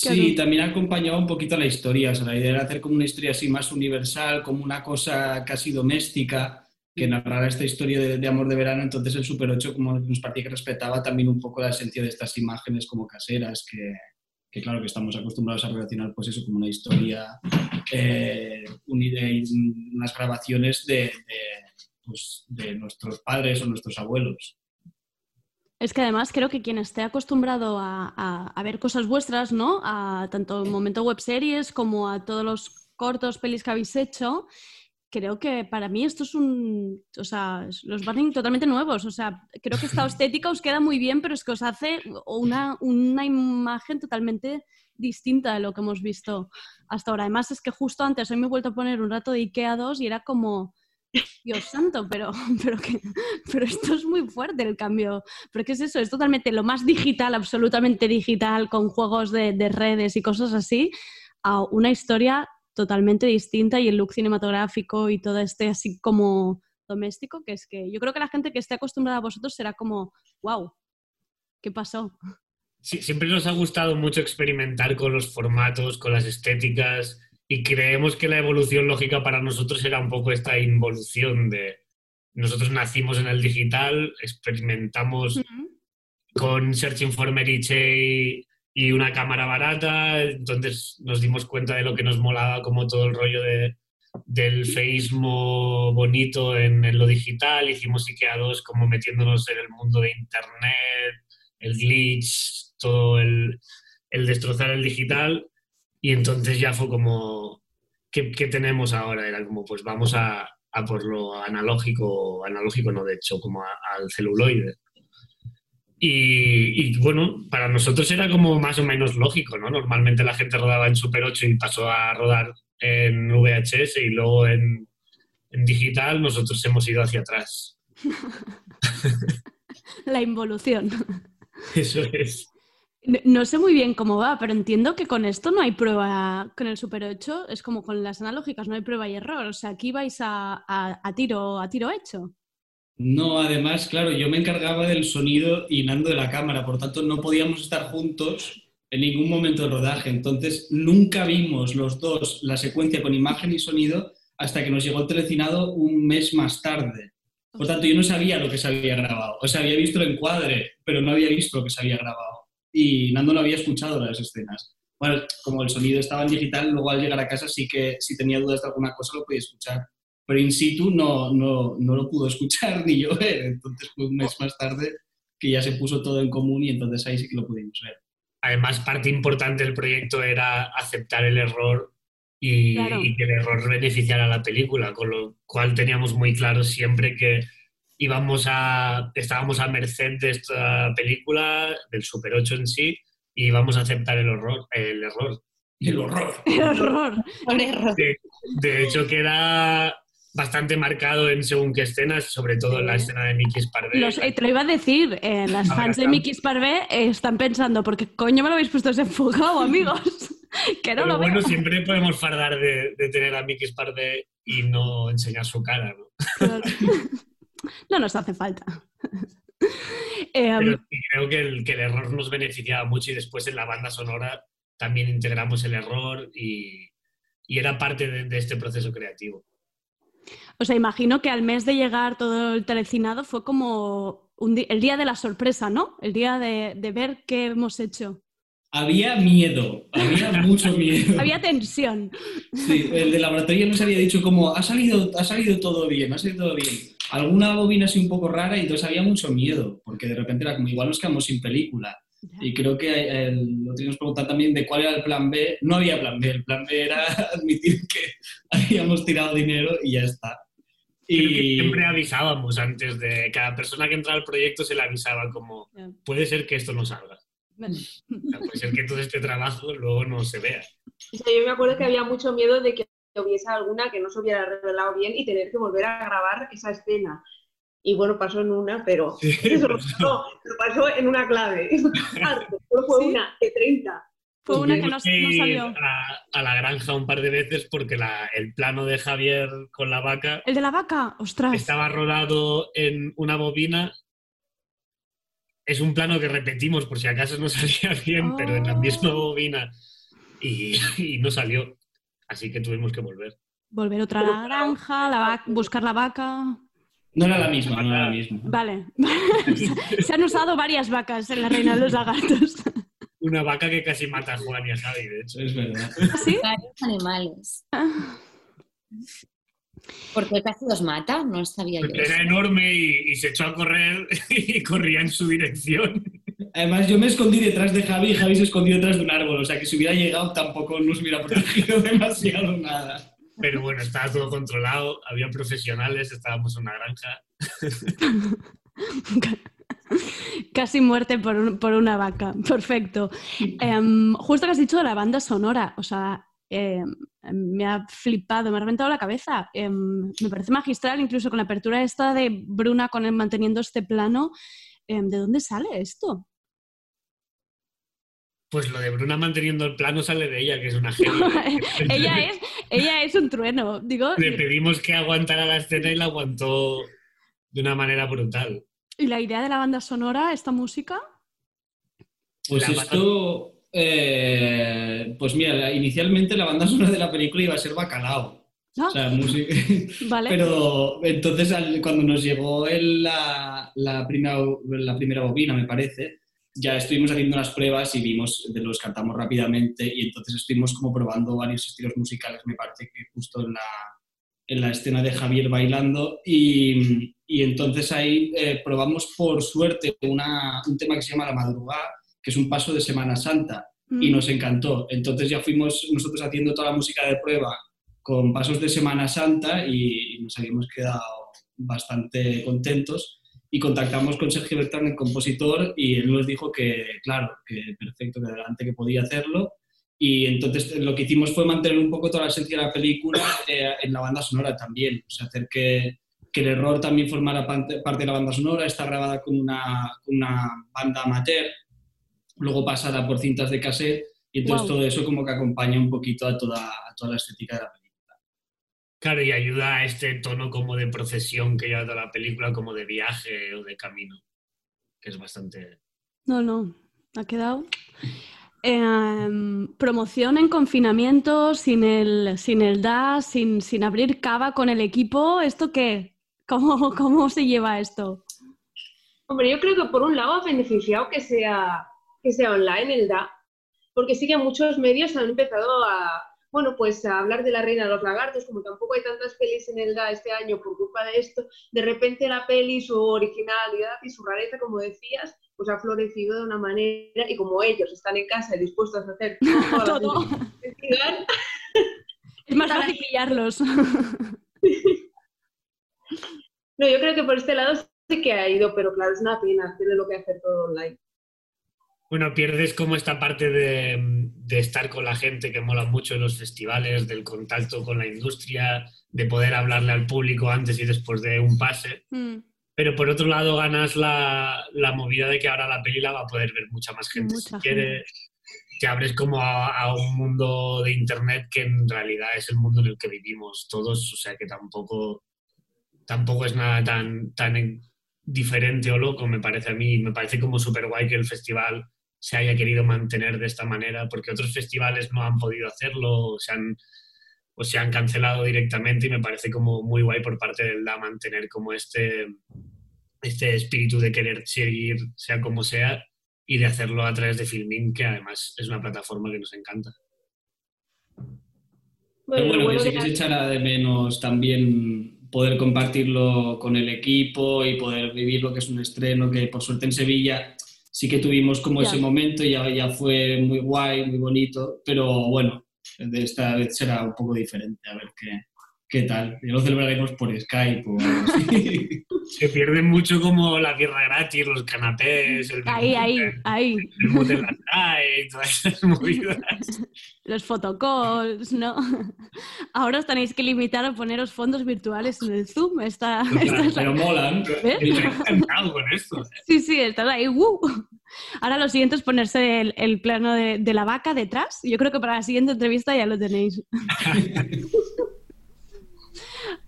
Speaker 7: Sí, también acompañaba un poquito la historia. O la idea era hacer como una historia así más universal, como una cosa casi doméstica, que narrara esta historia de, amor de verano. Entonces el Super 8 como nos parecía que respetaba también un poco la esencia de estas imágenes como caseras, que, claro que estamos acostumbrados a relacionar pues eso como una historia, eh, unida y unas grabaciones pues, de nuestros padres o nuestros abuelos.
Speaker 2: Es que además creo que quien esté acostumbrado a, a- a ver cosas vuestras, ¿no? A tanto el momento web series como a todos los cortos, pelis que habéis hecho, creo que para mí esto es un. O sea, los Burning totalmente nuevos. O sea, creo que esta estética os queda muy bien, pero es que os hace una, una imagen totalmente distinta de lo que hemos visto hasta ahora. Además, es que justo antes hoy me he vuelto a poner un rato de IKEA 2 y era como. Dios santo, pero, pero, que, pero esto es muy fuerte el cambio. ¿Pero qué es eso? Es totalmente lo más digital, absolutamente digital, con juegos de, de redes y cosas así, a una historia totalmente distinta y el look cinematográfico y todo este así como doméstico, que es que yo creo que la gente que esté acostumbrada a vosotros será como, wow, ¿qué pasó?
Speaker 8: Siempre nos ha gustado mucho experimentar con los formatos, con las estéticas y creemos que la evolución lógica para nosotros era un poco esta involución de nosotros nacimos en el digital, experimentamos con Searching for Mary Kay y una cámara barata, entonces nos dimos cuenta de lo que nos molaba como todo el rollo de, del feísmo bonito en, en lo digital, hicimos IKEA 2 como metiéndonos en el mundo de internet, el glitch, todo el, el destrozar el digital y entonces ya fue como, ¿qué, qué tenemos ahora? Era como, pues vamos a, a por lo analógico, analógico no, de hecho, como a- al celuloide. Y, y, bueno, para nosotros era como más o menos lógico, ¿no? Normalmente la gente rodaba en Super 8 y pasó a rodar en VHS y luego en, en digital, nosotros hemos ido hacia atrás.
Speaker 2: La involución.
Speaker 8: Eso es.
Speaker 2: No- sé muy bien cómo va, pero entiendo que con esto no hay prueba, con el Super 8 es como con las analógicas, no hay prueba y error. O sea, aquí vais a tiro, a tiro hecho.
Speaker 7: No, además, claro, yo me encargaba del sonido y Nando de la cámara, por tanto no podíamos estar juntos en ningún momento del rodaje. Entonces nunca vimos los dos la secuencia con imagen y sonido hasta que nos llegó el telecinado un mes más tarde. Por tanto, yo no sabía lo que se había grabado. O sea, había visto el encuadre, pero no había visto lo que se había grabado. Y Nando no había escuchado las escenas. Bueno, como el sonido estaba en digital, luego al llegar a casa sí que si tenía dudas de alguna cosa lo podía escuchar. pero in situ no, no, no lo pudo escuchar ni yo ver. Entonces fue un mes más tarde que ya se puso todo en común y entonces ahí sí que lo pudimos ver.
Speaker 8: Además, parte importante del proyecto era aceptar el error y,
Speaker 2: Claro.
Speaker 8: y que el error beneficiara a la película, con lo cual teníamos muy claro siempre que íbamos a, estábamos a merced de esta película, del Super 8 en sí, y íbamos a aceptar el horror, el error.
Speaker 7: El horror.
Speaker 2: ¡Qué horror!
Speaker 9: Por error.
Speaker 8: De, de hecho, queda bastante marcado en según qué escenas, sobre todo en la escena de Mickey Sparvé.
Speaker 2: Los, eh, te lo iba a decir, eh, las fans de. Mickey Sparvé eh, están pensando, ¿por qué coño me lo habéis puesto desenfocado, amigos? que no
Speaker 8: Pero
Speaker 2: lo
Speaker 8: bueno,
Speaker 2: veo.
Speaker 8: siempre podemos fardar de, de tener a Mickey Sparvé y no enseñar su cara, ¿no?
Speaker 2: Claro. No nos hace falta.
Speaker 8: Pero sí creo que el, que el error nos beneficiaba mucho y después en la banda sonora también integramos el error y, y era parte de, de este proceso creativo.
Speaker 2: o sea, imagino que al mes de llegar todo el telecinado fue como un el día de la sorpresa, ¿no? El día de, de ver qué hemos hecho.
Speaker 7: Había miedo, había mucho miedo.
Speaker 2: Había tensión.
Speaker 7: Sí, el de laboratorio nos había dicho como, ha salido, ha salido todo bien, ha salido todo bien. Alguna bobina así un poco rara y entonces había mucho miedo, porque de repente era como, igual nos quedamos sin película. Y creo que el, lo teníamos preguntado también de cuál era el plan B. No había plan B, el plan B era admitir que habíamos tirado dinero y ya está.
Speaker 8: Creo que
Speaker 7: Y
Speaker 8: siempre avisábamos antes de cada persona que entraba al proyecto se le avisaba como
Speaker 2: Ya.
Speaker 8: puede ser que esto no salga. O sea, puede ser que todo este trabajo luego no se vea.
Speaker 10: O sea, yo me acuerdo que había mucho miedo de que hubiese alguna que no se hubiera revelado bien y tener que volver a grabar esa escena. Y bueno, pasó en una, pero
Speaker 8: Sí,
Speaker 10: eso lo
Speaker 8: pasó.
Speaker 10: pasó, lo pasó en una clave. Solo fue
Speaker 2: Sí.
Speaker 10: una de 30.
Speaker 2: Fue una que no, no salió.
Speaker 8: A, a la granja un par de veces porque la- el plano de Javier con la vaca
Speaker 2: El de la vaca, ostras.
Speaker 8: estaba rodado en una bobina. Es un plano que repetimos por si acaso no salía bien, pero en la misma
Speaker 2: Oh.
Speaker 8: bobina y, y no salió. Así que tuvimos que volver.
Speaker 2: Volver otra granja, la buscar la vaca.
Speaker 7: no era la misma, no era la misma.
Speaker 2: Vale. Se han usado varias vacas en la Reina de los Lagartos.
Speaker 8: Una vaca que casi mata a Juan y a Javi, de hecho.
Speaker 7: Es verdad.
Speaker 2: ¿Sí?
Speaker 9: Varios animales. ¿Por qué casi los mata? No sabía yo.
Speaker 8: Porque
Speaker 9: eso.
Speaker 8: era enorme y, y se echó a correr y corría en su dirección.
Speaker 7: Además, yo me escondí detrás de Javi y Javi se escondió detrás de un árbol. O sea que si hubiera llegado tampoco nos hubiera protegido demasiado nada.
Speaker 8: Pero bueno, estaba todo controlado, había profesionales, estábamos en una granja.
Speaker 2: Casi muerte por, un- por una vaca. Perfecto. Em, justo que has dicho de la banda sonora, o sea, em, me ha flipado, me ha reventado la cabeza. Em, me parece magistral, incluso con la apertura esta de Bruna con el, manteniendo este plano. ¿De dónde sale esto?
Speaker 8: Pues lo de Bruna manteniendo el plano sale de ella, que es una genia.
Speaker 2: ella, es, ella es un trueno, digo.
Speaker 8: Le pedimos que aguantara la escena y la aguantó de una manera brutal.
Speaker 2: ¿Y la idea de la banda sonora, esta música?
Speaker 7: Pues
Speaker 8: La
Speaker 7: esto, eh, pues mira, inicialmente la banda sonora de la película iba a ser Bacalao.
Speaker 2: ¿No?
Speaker 7: O sea, música.
Speaker 2: Vale.
Speaker 7: Pero entonces cuando nos llegó el- la, la primera, la primera bobina, me parece, ya estuvimos haciendo unas pruebas y vimos, de lo descartamos rápidamente y entonces estuvimos como probando varios estilos musicales, me parece que justo en la, en la escena de Javier bailando y, y entonces ahí eh, probamos por suerte una- un tema que se llama La Madrugada, que es un paso de Semana Santa y
Speaker 2: Mm.
Speaker 7: nos encantó. Entonces ya fuimos nosotros haciendo toda la música de prueba con pasos de Semana Santa y, y nos habíamos quedado bastante contentos y contactamos con Sergio Bertrán, el compositor, y él nos dijo que, claro, que perfecto, que adelante, que podía hacerlo. Y entonces lo que hicimos fue mantener un poco toda la esencia de la película eh, en la banda sonora también, o sea, hacer que, que el error también formara parte, parte de la banda sonora, está grabada con una, una banda amateur, luego pasada por cintas de cassette, y entonces
Speaker 2: Guau.
Speaker 7: todo eso como que acompaña un poquito a toda, a toda la estética de la película.
Speaker 8: Claro, y ayuda a este tono como de procesión que lleva toda la película, como de viaje o de camino, que es bastante...
Speaker 2: No, no, ha quedado. Em, promoción en confinamiento, sin el, sin el DAS, sin, sin abrir cava con el equipo. ¿Esto qué? ¿Cómo, cómo se lleva esto?
Speaker 10: Hombre, yo creo que por un lado ha beneficiado que sea, que sea online el DA, porque sí que muchos medios han empezado a, bueno, pues a hablar de la Reina de los Lagartos, como tampoco hay tantas pelis en el DA este año por culpa de esto, de repente la peli, su originalidad y su rareza, como decías, pues ha florecido de una manera, y como ellos están en casa y dispuestos a hacer todo,
Speaker 2: es más fácil pillarlos.
Speaker 10: no, yo creo que por este lado sí que ha ido, pero claro, es una pena, tiene lo que hacer todo online.
Speaker 8: Bueno, pierdes como esta parte de, estar con la gente que mola mucho en los festivales, del contacto con la industria, de poder hablarle al público antes y después de un pase. Mm. Pero por otro lado ganas la, movida de que ahora la peli la va a poder ver mucha más gente si quiere. Te abres como a, un mundo de internet que en realidad es el mundo en el que vivimos todos, o sea que tampoco, tampoco es nada tan, tan diferente o loco, me parece a mí. Me parece como súper guay que el festival se haya querido mantener de esta manera, porque otros festivales no han podido hacerlo o se han, o se han cancelado directamente y me parece como muy guay por parte del DA mantener como este, este espíritu de querer seguir, sea como sea, y de hacerlo a través de Filmin, que además es una plataforma que nos encanta.
Speaker 7: Bueno, bueno, que sí que se echará de menos también poder compartirlo con el equipo y poder vivir lo que es un estreno, que por suerte en Sevilla sí que tuvimos como ese momento y ya, ya fue muy guay, muy bonito, pero bueno, de esta vez será un poco diferente, a ver qué, qué tal. Y lo celebraremos por Skype o algo así.
Speaker 8: Se pierde mucho como la tierra gratis, los canapés, el
Speaker 2: ahí, ahí, ahí.
Speaker 8: el la y todas esas movidas.
Speaker 2: Los fotocalls, ¿no? Ahora os tenéis que limitar a poneros fondos virtuales en el Zoom. Está,
Speaker 7: pero molan.
Speaker 8: Estoy encantado con esto.
Speaker 2: Sí, sí, estás ahí. ¡uh! Ahora lo siguiente es ponerse el, plano de, de la vaca detrás. Yo creo que para la siguiente entrevista ya lo tenéis.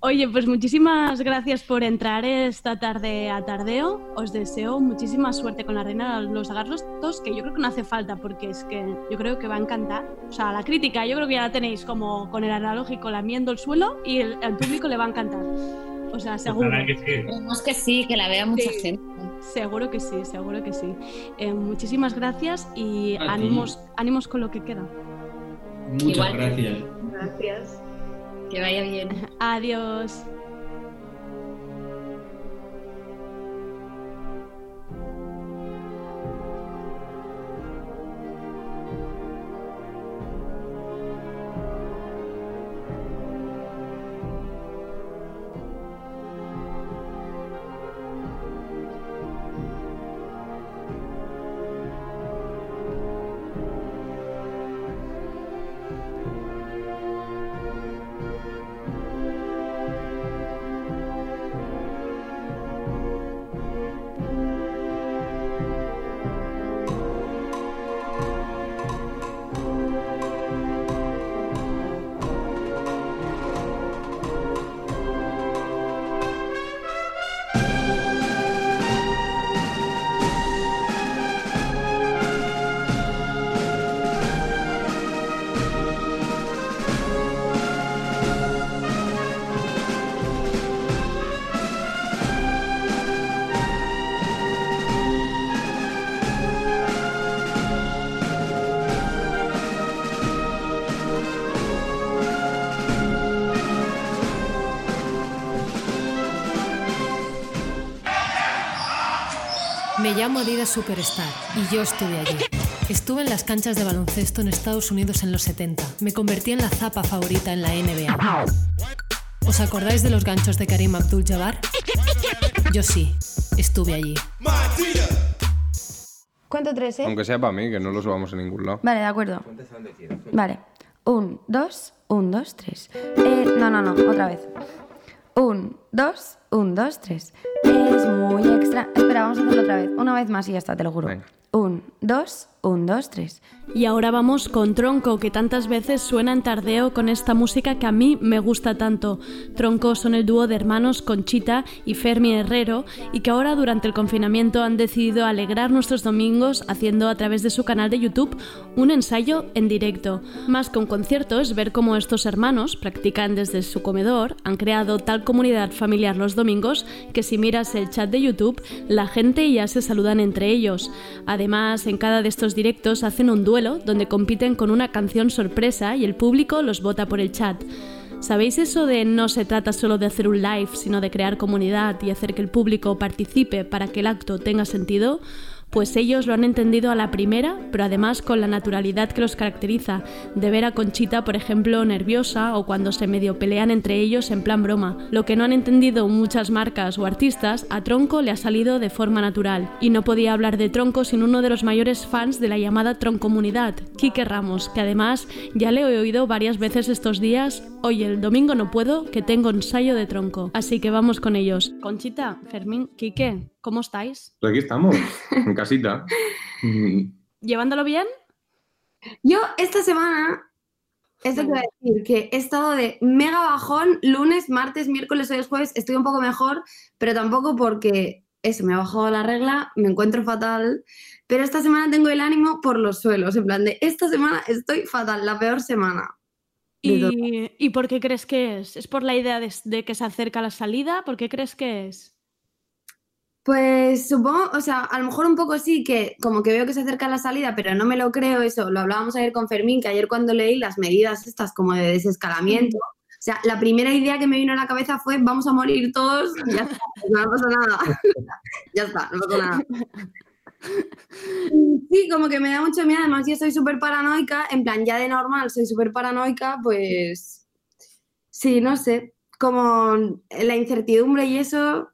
Speaker 2: Oye, pues muchísimas gracias por entrar esta tarde a Tardeo. Os deseo muchísima suerte con la Reina de los Agarrostos, que yo creo que no hace falta porque es que yo creo que va a encantar. O sea, la crítica yo creo que ya la tenéis como con el analógico lamiendo el suelo y el, público le va a encantar. O sea, seguro.
Speaker 9: Que sí. que sí, que la vea mucha gente.
Speaker 2: Seguro que sí, seguro que sí. Eh, muchísimas gracias y ánimos, ánimos con lo que queda.
Speaker 7: Muchas gracias.
Speaker 10: Gracias.
Speaker 9: Que vaya bien.
Speaker 2: Adiós.
Speaker 5: Me llamo Adidas Superstar y yo estuve allí. Estuve en las canchas de baloncesto en Estados Unidos en los 70. Me convertí en la zapa favorita en la NBA. ¿Os acordáis de los ganchos de Karim Abdul-Jabbar? Yo sí, estuve allí.
Speaker 11: Cuento tres, ¿eh?
Speaker 12: Aunque sea para mí, que no los subamos en ningún lado.
Speaker 11: Vale, de acuerdo. Vale. Un, dos, un, dos, tres. Eh, no, no, no, otra vez. Un, dos, un, dos, tres. Es muy extra. Espera, vamos a hacerlo otra vez. Una vez más y ya está, te lo juro. Un, dos, un, dos, tres.
Speaker 2: Y ahora vamos con Tronco, que tantas veces suena en tardeo con esta música que a mí me gusta tanto. Tronco son el dúo de hermanos Conchita y Fermi Herrero y que ahora durante el confinamiento han decidido alegrar nuestros domingos haciendo a través de su canal de YouTube un ensayo en directo. Más que un concierto es ver cómo estos hermanos practican desde su comedor, han creado tal comunidad familiar los domingos que si miras el chat de YouTube la gente ya se saludan entre ellos. Además, en cada de estos directos hacen un duelo donde compiten con una canción sorpresa y el público los vota por el chat. ¿Sabéis eso de no se trata solo de hacer un live, sino de crear comunidad y hacer que el público participe para que el acto tenga sentido? Pues ellos lo han entendido a la primera, pero además con la naturalidad que los caracteriza, de ver a Conchita, por ejemplo, nerviosa o cuando se medio pelean entre ellos en plan broma. Lo que no han entendido muchas marcas o artistas, a Tronco le ha salido de forma natural. Y no podía hablar de Tronco sin uno de los mayores fans de la llamada Troncomunidad, Quique Ramos, que además ya le he oído varias veces estos días, oye, el domingo no puedo, que tengo ensayo de Tronco. Así que vamos con ellos. Conchita, Fermín, Quique, ¿cómo estáis?
Speaker 12: Pues aquí estamos, en casita.
Speaker 2: ¿Llevándolo bien?
Speaker 13: Yo esta semana, esto te voy a decir, que he estado de mega bajón lunes, martes, miércoles, hoy es jueves, estoy un poco mejor, pero tampoco porque eso, me ha bajado la regla, me encuentro fatal, pero esta semana tengo el ánimo por los suelos, en plan de esta semana estoy fatal, la peor semana.
Speaker 2: ¿Y, ¿y por qué crees que es? ¿Es por la idea de, de que se acerca la salida? ¿Por qué crees que es?
Speaker 13: Pues supongo, o sea, a lo mejor un poco sí, que como que veo que se acerca la salida, pero no me lo creo eso. Lo hablábamos ayer con Fermín, que ayer cuando leí las medidas estas como de desescalamiento, o sea, la primera idea que me vino a la cabeza fue vamos a morir todos, ya está, no pasa nada. ya está, no pasa nada. Sí, como que me da mucho miedo, además yo soy súper paranoica, en plan ya de normal soy súper paranoica, pues sí, no sé, como la incertidumbre y eso,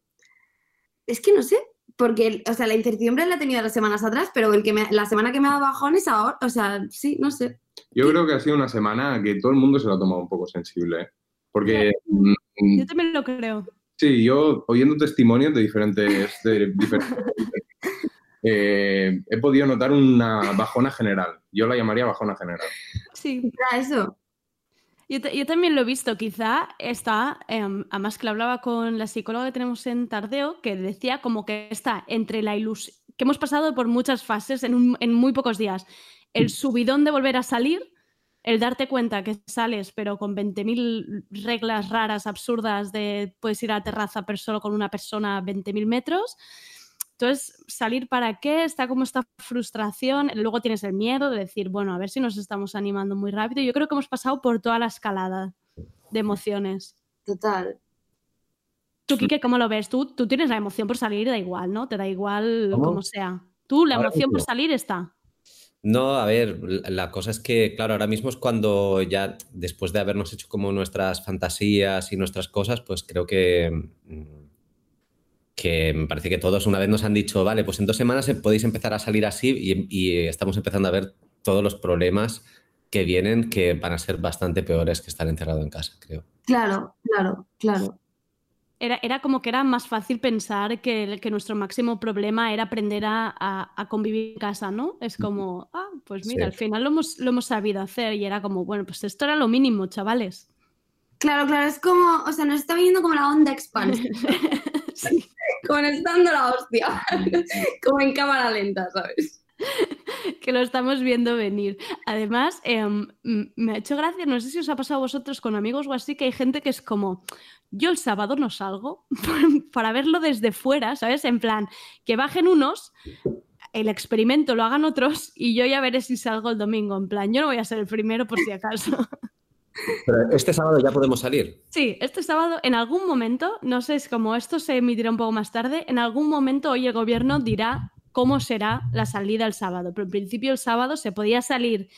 Speaker 13: es que no sé, porque, o sea, la incertidumbre la he tenido las semanas atrás, pero el que la semana que me ha dado bajones ahora, o sea, sí, no sé.
Speaker 12: Yo creo que ha sido una semana que todo el mundo se lo ha tomado un poco sensible, ¿eh? porque...
Speaker 2: Yo también lo creo.
Speaker 12: Sí, yo oyendo testimonios de diferentes... De diferentes eh, he podido notar una bajona general. Yo la llamaría bajona general.
Speaker 2: Sí,
Speaker 13: eso.
Speaker 2: Yo, también lo he visto, quizá está, eh, además que lo hablaba con la psicóloga que tenemos en Tardeo, que decía como que está entre la ilusión, que hemos pasado por muchas fases en, muy pocos días. El subidón de volver a salir, el darte cuenta que sales pero con 20.000 reglas raras, absurdas, de puedes ir a la terraza pero solo con una persona a 20.000 metros. Entonces, salir para qué, está como esta frustración, luego tienes el miedo de decir, bueno, a ver si nos estamos animando muy rápido. Yo creo que hemos pasado por toda la escalada de emociones.
Speaker 13: Total.
Speaker 2: ¿Tú, Kike, cómo lo ves? Tú, tú tienes la emoción por salir, da igual, ¿no? Te da igual como sea. Tú, la emoción por salir está.
Speaker 14: No, a ver, la cosa es que, claro, ahora mismo es cuando ya, después de habernos hecho como nuestras fantasías y nuestras cosas, pues creo que que me parece que todos una vez nos han dicho, vale, pues en dos semanas podéis empezar a salir así y, estamos empezando a ver todos los problemas que vienen que van a ser bastante peores que estar encerrado en casa, creo.
Speaker 13: Claro, claro, claro.
Speaker 2: Era, era como que era más fácil pensar que, que nuestro máximo problema era aprender a, a, convivir en casa, ¿no? Es como, ah, pues mira, sí. al final lo hemos, lo hemos sabido hacer y era como, bueno, pues esto era lo mínimo, chavales.
Speaker 13: Claro, claro, es como, o sea, nos está viniendo como la onda expansiva. sí. Como estando la hostia, como en cámara lenta, ¿sabes?
Speaker 2: que lo estamos viendo venir. Además, eh, me ha hecho gracia, no sé si os ha pasado a vosotros con amigos o así, que hay gente que es como, yo el sábado no salgo para verlo desde fuera, ¿sabes? En plan, que bajen unos, el experimento lo hagan otros y yo ya veré si salgo el domingo. En plan, yo no voy a ser el primero por si acaso.
Speaker 14: Pero este sábado ya podemos salir.
Speaker 2: Sí, este sábado en algún momento, no sé, es como esto se emitirá un poco más tarde, en algún momento hoy el gobierno dirá cómo será la salida el sábado. Pero en principio el sábado se podía salir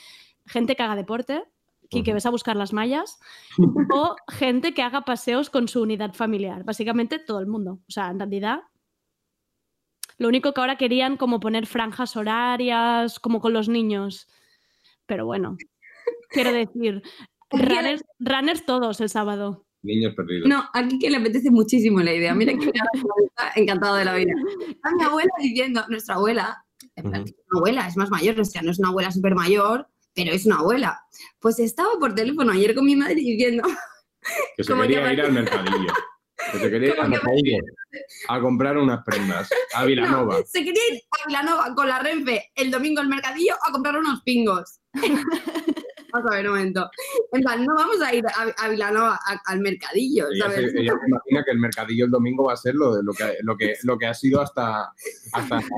Speaker 2: gente que haga deporte, que, que ves a buscar las mallas, o gente que haga paseos con su unidad familiar. Básicamente todo el mundo. O sea, en realidad lo único que ahora querían como poner franjas horarias, como con los niños. Pero bueno, quiero decir, runners, runners, todos el sábado.
Speaker 12: Niños perdidos.
Speaker 13: No, aquí que le apetece muchísimo la idea. Mira que está encantado de la vida. A mi abuela diciendo, nuestra abuela, en plan, uh -huh. una abuela es más mayor, o sea, no es una abuela súper mayor, pero es una abuela. Pues estaba por teléfono ayer con mi madre diciendo...
Speaker 12: Que se quería que ir al mercadillo. Que se quería ir al mercadillo a comprar unas prendas a Vilanova.
Speaker 13: No, se quería ir a Vilanova con la Renfe el domingo al mercadillo a comprar unos pingos. vamos a ver un momento. En plan, no vamos a ir a, a Vilanova a- al mercadillo,
Speaker 12: Ella
Speaker 13: ¿sabes?
Speaker 12: ella se imagina que el mercadillo el domingo va a ser lo, de- lo, que, lo, que, lo que ha sido hasta, hasta antes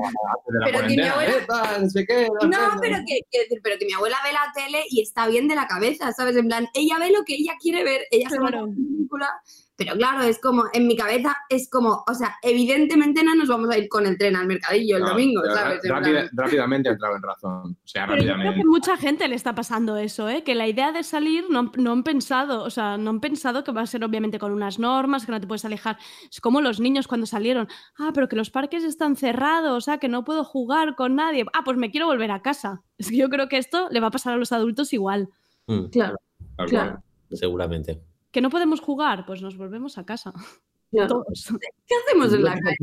Speaker 12: de la
Speaker 13: Pero que mi
Speaker 12: cuarentena.
Speaker 13: abuela-.
Speaker 12: Tal, no sé qué, no
Speaker 13: No,
Speaker 12: sé,
Speaker 13: pero que, quiero decir, pero que mi abuela ve la tele y está bien de la cabeza, ¿sabes? En plan, ella ve lo que ella quiere ver, ella se va a la película, pero claro, es como, en mi cabeza es como, o sea, evidentemente no nos vamos a ir con el tren al mercadillo el
Speaker 12: No,
Speaker 13: domingo,
Speaker 12: rápidamente ha entrado en razón. O sea,
Speaker 2: Pero yo creo
Speaker 12: rápidamente.
Speaker 2: que mucha gente le está pasando eso, ¿eh? que la idea de salir no, no han pensado, o sea, no han pensado que va a ser obviamente con unas normas, que no te puedes alejar. Es como los niños cuando salieron, ah, pero que los parques están cerrados, ah, que no puedo jugar con nadie, ah, pues me quiero volver a casa. Es que yo creo que esto le va a pasar a los adultos igual.
Speaker 14: Mm,
Speaker 13: Claro, claro.
Speaker 14: Seguramente.
Speaker 2: Que no podemos jugar, pues nos volvemos a casa. Todos.
Speaker 13: ¿Qué hacemos en la calle?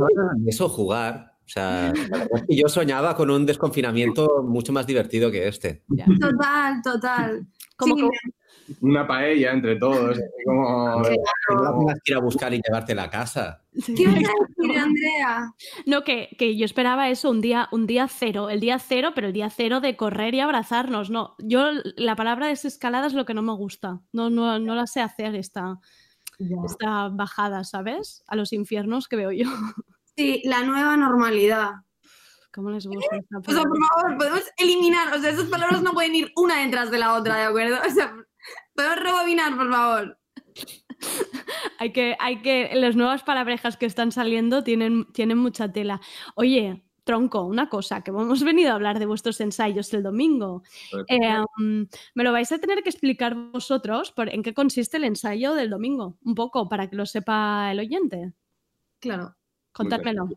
Speaker 14: Eso jugar. O sea, la verdad es que yo soñaba con un desconfinamiento mucho más divertido que este.
Speaker 13: Total, total.
Speaker 2: Como
Speaker 13: Sí,
Speaker 2: que-
Speaker 12: Una paella entre todos. como...
Speaker 14: Que no la tengas que ir a buscar y llevarte a casa.
Speaker 13: ¿Qué vas a decir, Andrea?
Speaker 2: No, que, que yo esperaba eso, un día, un día cero, el día cero, pero el día cero de correr y abrazarnos. No, yo la palabra desescalada es lo que no me gusta. No, no, no la sé hacer esta, esta bajada, ¿sabes? A los infiernos que veo yo.
Speaker 13: Sí, la nueva normalidad.
Speaker 2: ¿Cómo les gusta esta
Speaker 13: O sea,
Speaker 2: palabra?
Speaker 13: por favor, podemos eliminar, o sea, esas palabras no pueden ir una detrás de la otra, ¿de acuerdo? O sea, podemos rebobinar, por favor.
Speaker 2: Hay que, hay que, las nuevas palabrejas que están saliendo tienen, tienen mucha tela. Oye, tronco, una cosa, que hemos venido a hablar de vuestros ensayos el domingo. Eh, um, me lo vais a tener que explicar vosotros por, en qué consiste el ensayo del domingo, un poco, para que lo sepa el oyente.
Speaker 13: Claro.
Speaker 2: Contármelo,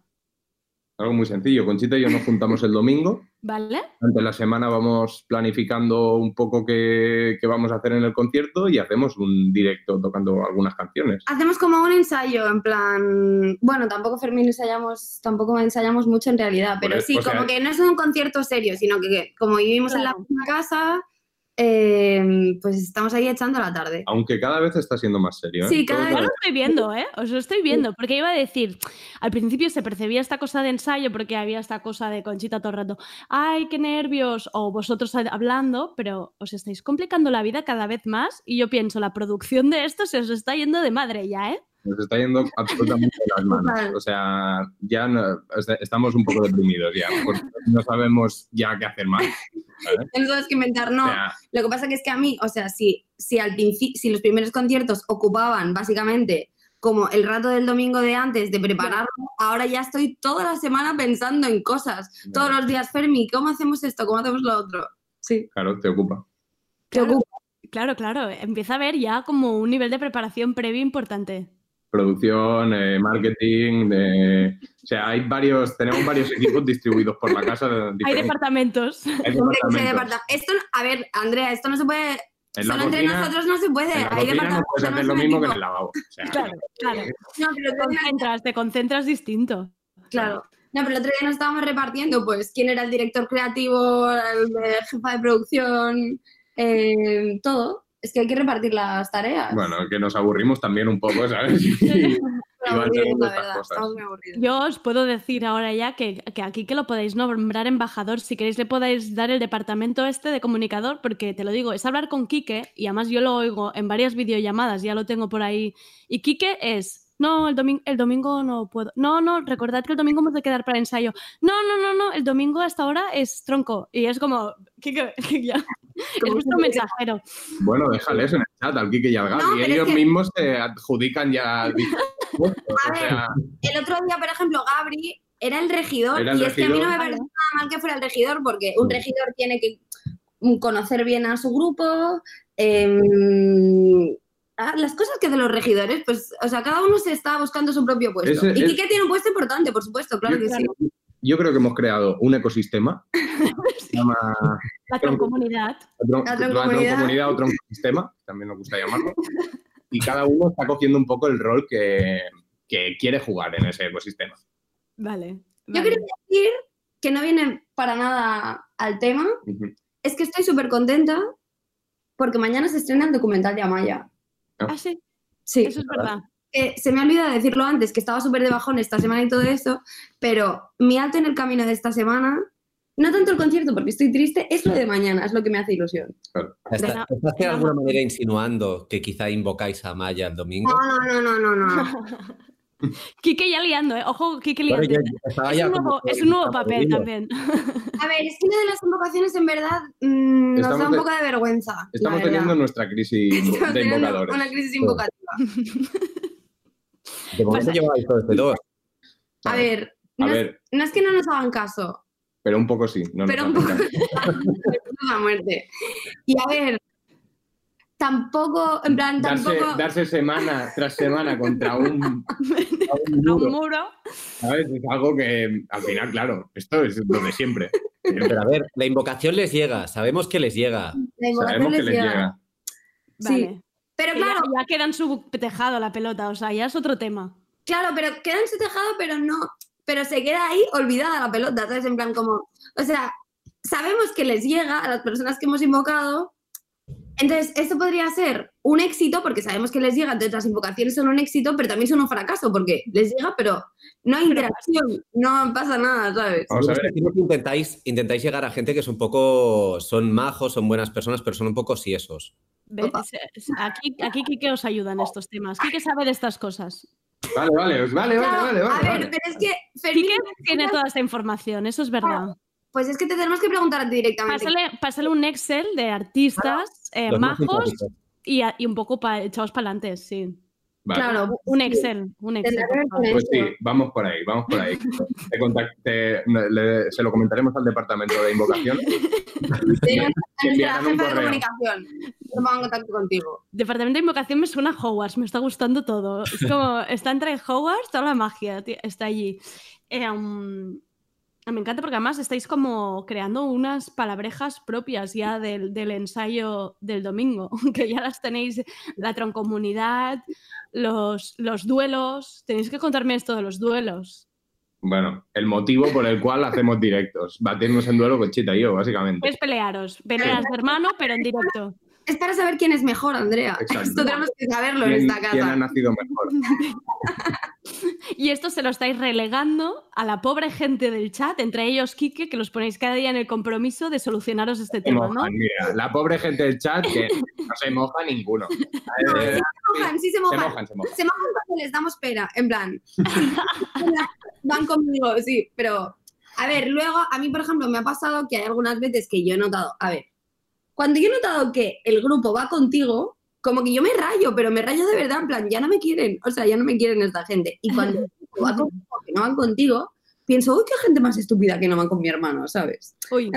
Speaker 12: Algo muy sencillo. Conchita y yo nos juntamos el domingo.
Speaker 2: ¿vale?
Speaker 12: Durante la semana vamos planificando un poco qué, qué vamos a hacer en el concierto y hacemos un directo tocando algunas canciones.
Speaker 13: Hacemos como un ensayo, en plan. Bueno, tampoco Fermín ensayamos, tampoco ensayamos mucho en realidad, pero sí,
Speaker 12: o sea-
Speaker 13: como que no es un concierto serio, sino que, que como vivimos en la misma casa, eh, pues estamos ahí echando la tarde.
Speaker 12: Aunque cada vez está siendo más serio. ¿eh?
Speaker 13: Sí, cada
Speaker 12: cada
Speaker 2: lo
Speaker 12: vez-
Speaker 2: estoy viendo, ¿eh? Os lo estoy viendo, porque iba a decir, al principio se percibía esta cosa de ensayo porque había esta cosa de Conchita todo el rato, ay, qué nervios, o vosotros hablando, pero os estáis complicando la vida cada vez más y yo pienso, la producción de esto se os está yendo de madre ya, ¿eh?
Speaker 12: Nos está yendo absolutamente de las manos. O sea, ya no- o sea, estamos un poco deprimidos ya, porque no sabemos ya qué hacer más.
Speaker 13: No sabes qué inventar, no.
Speaker 12: O sea,
Speaker 13: Lo que pasa que es que a mí, o sea, si, si al principio, si los primeros conciertos ocupaban básicamente como el rato del domingo de antes de prepararlo, ahora ya estoy toda la semana pensando en cosas. Todos los días, Fermi, ¿cómo hacemos esto? ¿Cómo hacemos lo otro? Sí.
Speaker 12: claro, te ocupa.
Speaker 13: Te ocupa.
Speaker 2: Claro, claro, empieza a haber ya como un nivel de preparación previo importante.
Speaker 12: Producción, eh, marketing, de- o sea, hay varios, tenemos varios equipos distribuidos por la casa.
Speaker 2: Hay departamentos.
Speaker 12: Hay
Speaker 13: Esto, a ver, Andrea, esto no se puede.
Speaker 12: En
Speaker 13: Solo entre
Speaker 12: cocina-
Speaker 13: nosotros no se puede.
Speaker 12: En la
Speaker 13: Hay
Speaker 12: cocina no
Speaker 13: departamentos.
Speaker 12: puedes hacer lo mismo que en el lavabo. O sea,
Speaker 2: Claro, claro.
Speaker 13: No, pero
Speaker 2: Te concentras, te concentras distinto.
Speaker 13: Claro. No, pero el otro día nos estábamos repartiendo, pues, quién era el director creativo, el de jefa de producción, eh, todo. Es que hay que repartir las tareas.
Speaker 12: Bueno, que nos aburrimos también un poco, ¿sabes? Y,
Speaker 13: la verdad,
Speaker 12: cosas.
Speaker 13: estamos muy aburridos.
Speaker 2: Yo os puedo decir ahora ya que, que aquí que lo podéis nombrar embajador, si queréis le podéis dar el departamento este de comunicador, porque te lo digo, es hablar con Quique, y además yo lo oigo en varias videollamadas, ya lo tengo por ahí, y Quique es, no, el, domingo el domingo no puedo, no, no, recordad que el domingo hemos de quedar para ensayo, no, no, no, no, el domingo hasta ahora es tronco, y es como, Quique, ya, es vuestro mensajero.
Speaker 12: Bueno, déjales en el chat al Kike y al Gaby.
Speaker 13: No, pero es
Speaker 12: Ellos
Speaker 13: que-
Speaker 12: mismos se adjudican ya. puestos, o sea,
Speaker 13: El otro día, por ejemplo, Gabri era el regidor.
Speaker 12: Era el
Speaker 13: y es que a mí no me parece nada mal que fuera el regidor, porque un regidor tiene que mm, conocer bien a su grupo. em, ah, las cosas que hacen los regidores, pues, o sea, cada uno se está buscando su propio puesto.
Speaker 12: Ese
Speaker 13: y
Speaker 12: es-
Speaker 13: Quique tiene un puesto importante, por supuesto, claro que sí.
Speaker 12: yo creo que hemos creado un ecosistema. Se llama
Speaker 2: La troncomunidad.
Speaker 12: tron-
Speaker 13: La troncomunidad.
Speaker 12: o troncosistema, también nos gusta llamarlo. Y cada uno está cogiendo un poco el rol que, que quiere jugar en ese ecosistema.
Speaker 2: Vale.
Speaker 13: Yo quería decir que no viene para nada al tema, es que estoy súper contenta porque mañana se estrena el documental de Amaya.
Speaker 2: Ah, sí,
Speaker 13: Sí.
Speaker 2: eso es verdad.
Speaker 13: Eh, se me ha olvidado decirlo antes, que estaba súper de bajón esta semana y todo eso, pero mi alto en el camino de esta semana no tanto el concierto porque estoy triste, es lo de mañana, es lo que me hace ilusión.
Speaker 14: ¿Estás, estás de alguna manera insinuando que quizá invocáis a Maya el domingo?
Speaker 13: No, no, no, no, no. no.
Speaker 2: Quique ya liando, ¿eh? Ojo, Quique liando. es,
Speaker 14: ya
Speaker 2: un nuevo,
Speaker 14: que
Speaker 2: es un nuevo
Speaker 14: estaba
Speaker 2: papel también.
Speaker 13: A ver, es que lo de las invocaciones en verdad mm, nos da un poco de vergüenza.
Speaker 12: Estamos teniendo nuestra crisis
Speaker 13: Estamos
Speaker 12: de
Speaker 13: teniendo
Speaker 12: invocadores.
Speaker 13: Una crisis invocativa.
Speaker 14: De momento lleváis todos de dos.
Speaker 13: A ver,
Speaker 12: A
Speaker 13: no, es-
Speaker 12: ver,
Speaker 13: no es que no nos hagan caso,
Speaker 12: pero un poco sí. No
Speaker 13: pero un poco la muerte. Y a ver, tampoco, en plan,
Speaker 12: Darse,
Speaker 13: tampoco.
Speaker 12: darse semana tras semana contra un, muro. ¿sabes? Es algo que al final, claro, esto es lo de siempre.
Speaker 14: Pero a ver, la invocación les llega, sabemos que les llega.
Speaker 13: La invocación
Speaker 12: Sabemos que
Speaker 13: les
Speaker 12: les
Speaker 13: llega. Sí.
Speaker 2: Vale.
Speaker 13: Pero
Speaker 2: Que ya-
Speaker 13: claro,
Speaker 2: ya, queda en su tejado la pelota, o sea, ya es otro tema.
Speaker 13: claro, pero queda en su tejado, pero no. Pero se queda ahí olvidada la pelota, ¿sabes? En plan, como. O sea, sabemos que les llega a las personas que hemos invocado. Entonces, esto podría ser un éxito, porque sabemos que les llega, entonces las invocaciones son un éxito, pero también son un fracaso, porque les llega, pero no hay interacción, no pasa nada, ¿sabes?
Speaker 12: Vamos a ver.
Speaker 14: que intentáis, intentáis llegar a gente que es un poco, son majos, son buenas personas, pero son un poco siesos.
Speaker 2: Aquí, aquí Quique os ayuda en estos temas. Quique sabe de estas cosas.
Speaker 12: Vale, vale, vale, vale, vale,
Speaker 13: a ver,
Speaker 12: vale.
Speaker 13: pero es que Fermín,
Speaker 2: Quique tiene toda esta información, eso es verdad.
Speaker 13: Pues es que te tenemos que preguntar a ti directamente.
Speaker 2: Pásale, pásale un Excel de artistas eh, majos y, a- y un poco pa- echados para adelante, sí.
Speaker 12: Vale.
Speaker 13: Claro,
Speaker 2: Un. Excel, un Excel.
Speaker 12: Pues sí, vamos por ahí, vamos por ahí. Te le- se lo comentaremos al departamento de invocación.
Speaker 13: Sí, a nuestra
Speaker 12: enviarán un
Speaker 13: jefa de comunicación. Contacto contigo.
Speaker 2: Departamento de invocación me suena a Hogwarts, me está gustando todo. Es como, está entre Hogwarts, toda la magia está allí. Eh, um, me encanta porque además estáis como creando unas palabrejas propias ya del, del ensayo del domingo, que ya las tenéis, la troncomunidad, los, los duelos. Tenéis que contarme esto de los duelos.
Speaker 12: Bueno, el motivo por el cual hacemos directos. Batirnos en duelo con Chita y yo, básicamente.
Speaker 2: Es pelearos, peleas de hermano, pero en directo.
Speaker 13: Es para saber quién es mejor, Andrea.
Speaker 12: Exacto.
Speaker 13: Esto tenemos que saberlo en
Speaker 12: ¿Quién,
Speaker 13: esta
Speaker 12: quién ha
Speaker 13: casa.
Speaker 12: nacido mejor?
Speaker 2: Y esto se lo estáis relegando a la pobre gente del chat, entre ellos Quique, que los ponéis cada día en el compromiso de solucionaros este
Speaker 12: Se
Speaker 2: tema, ¿no?
Speaker 12: mira, la pobre gente del chat que no se moja ninguno.
Speaker 13: No,
Speaker 12: Eh,
Speaker 13: sí se mojan, sí se
Speaker 12: se
Speaker 13: mojan.
Speaker 12: se mojan.
Speaker 13: Se mojan cuando les damos pena, en plan. Van conmigo, sí, pero. A ver, luego, a mí, por ejemplo, me ha pasado que hay algunas veces que yo he notado. A ver, cuando yo he notado que el grupo va contigo, como que yo me rayo, pero me rayo de verdad, en plan, ya no me quieren, o sea, ya no me quieren esta gente. Y cuando el grupo va contigo, que no van contigo, pienso, uy, qué gente más estúpida que no van con mi hermano, ¿sabes?
Speaker 2: Uy,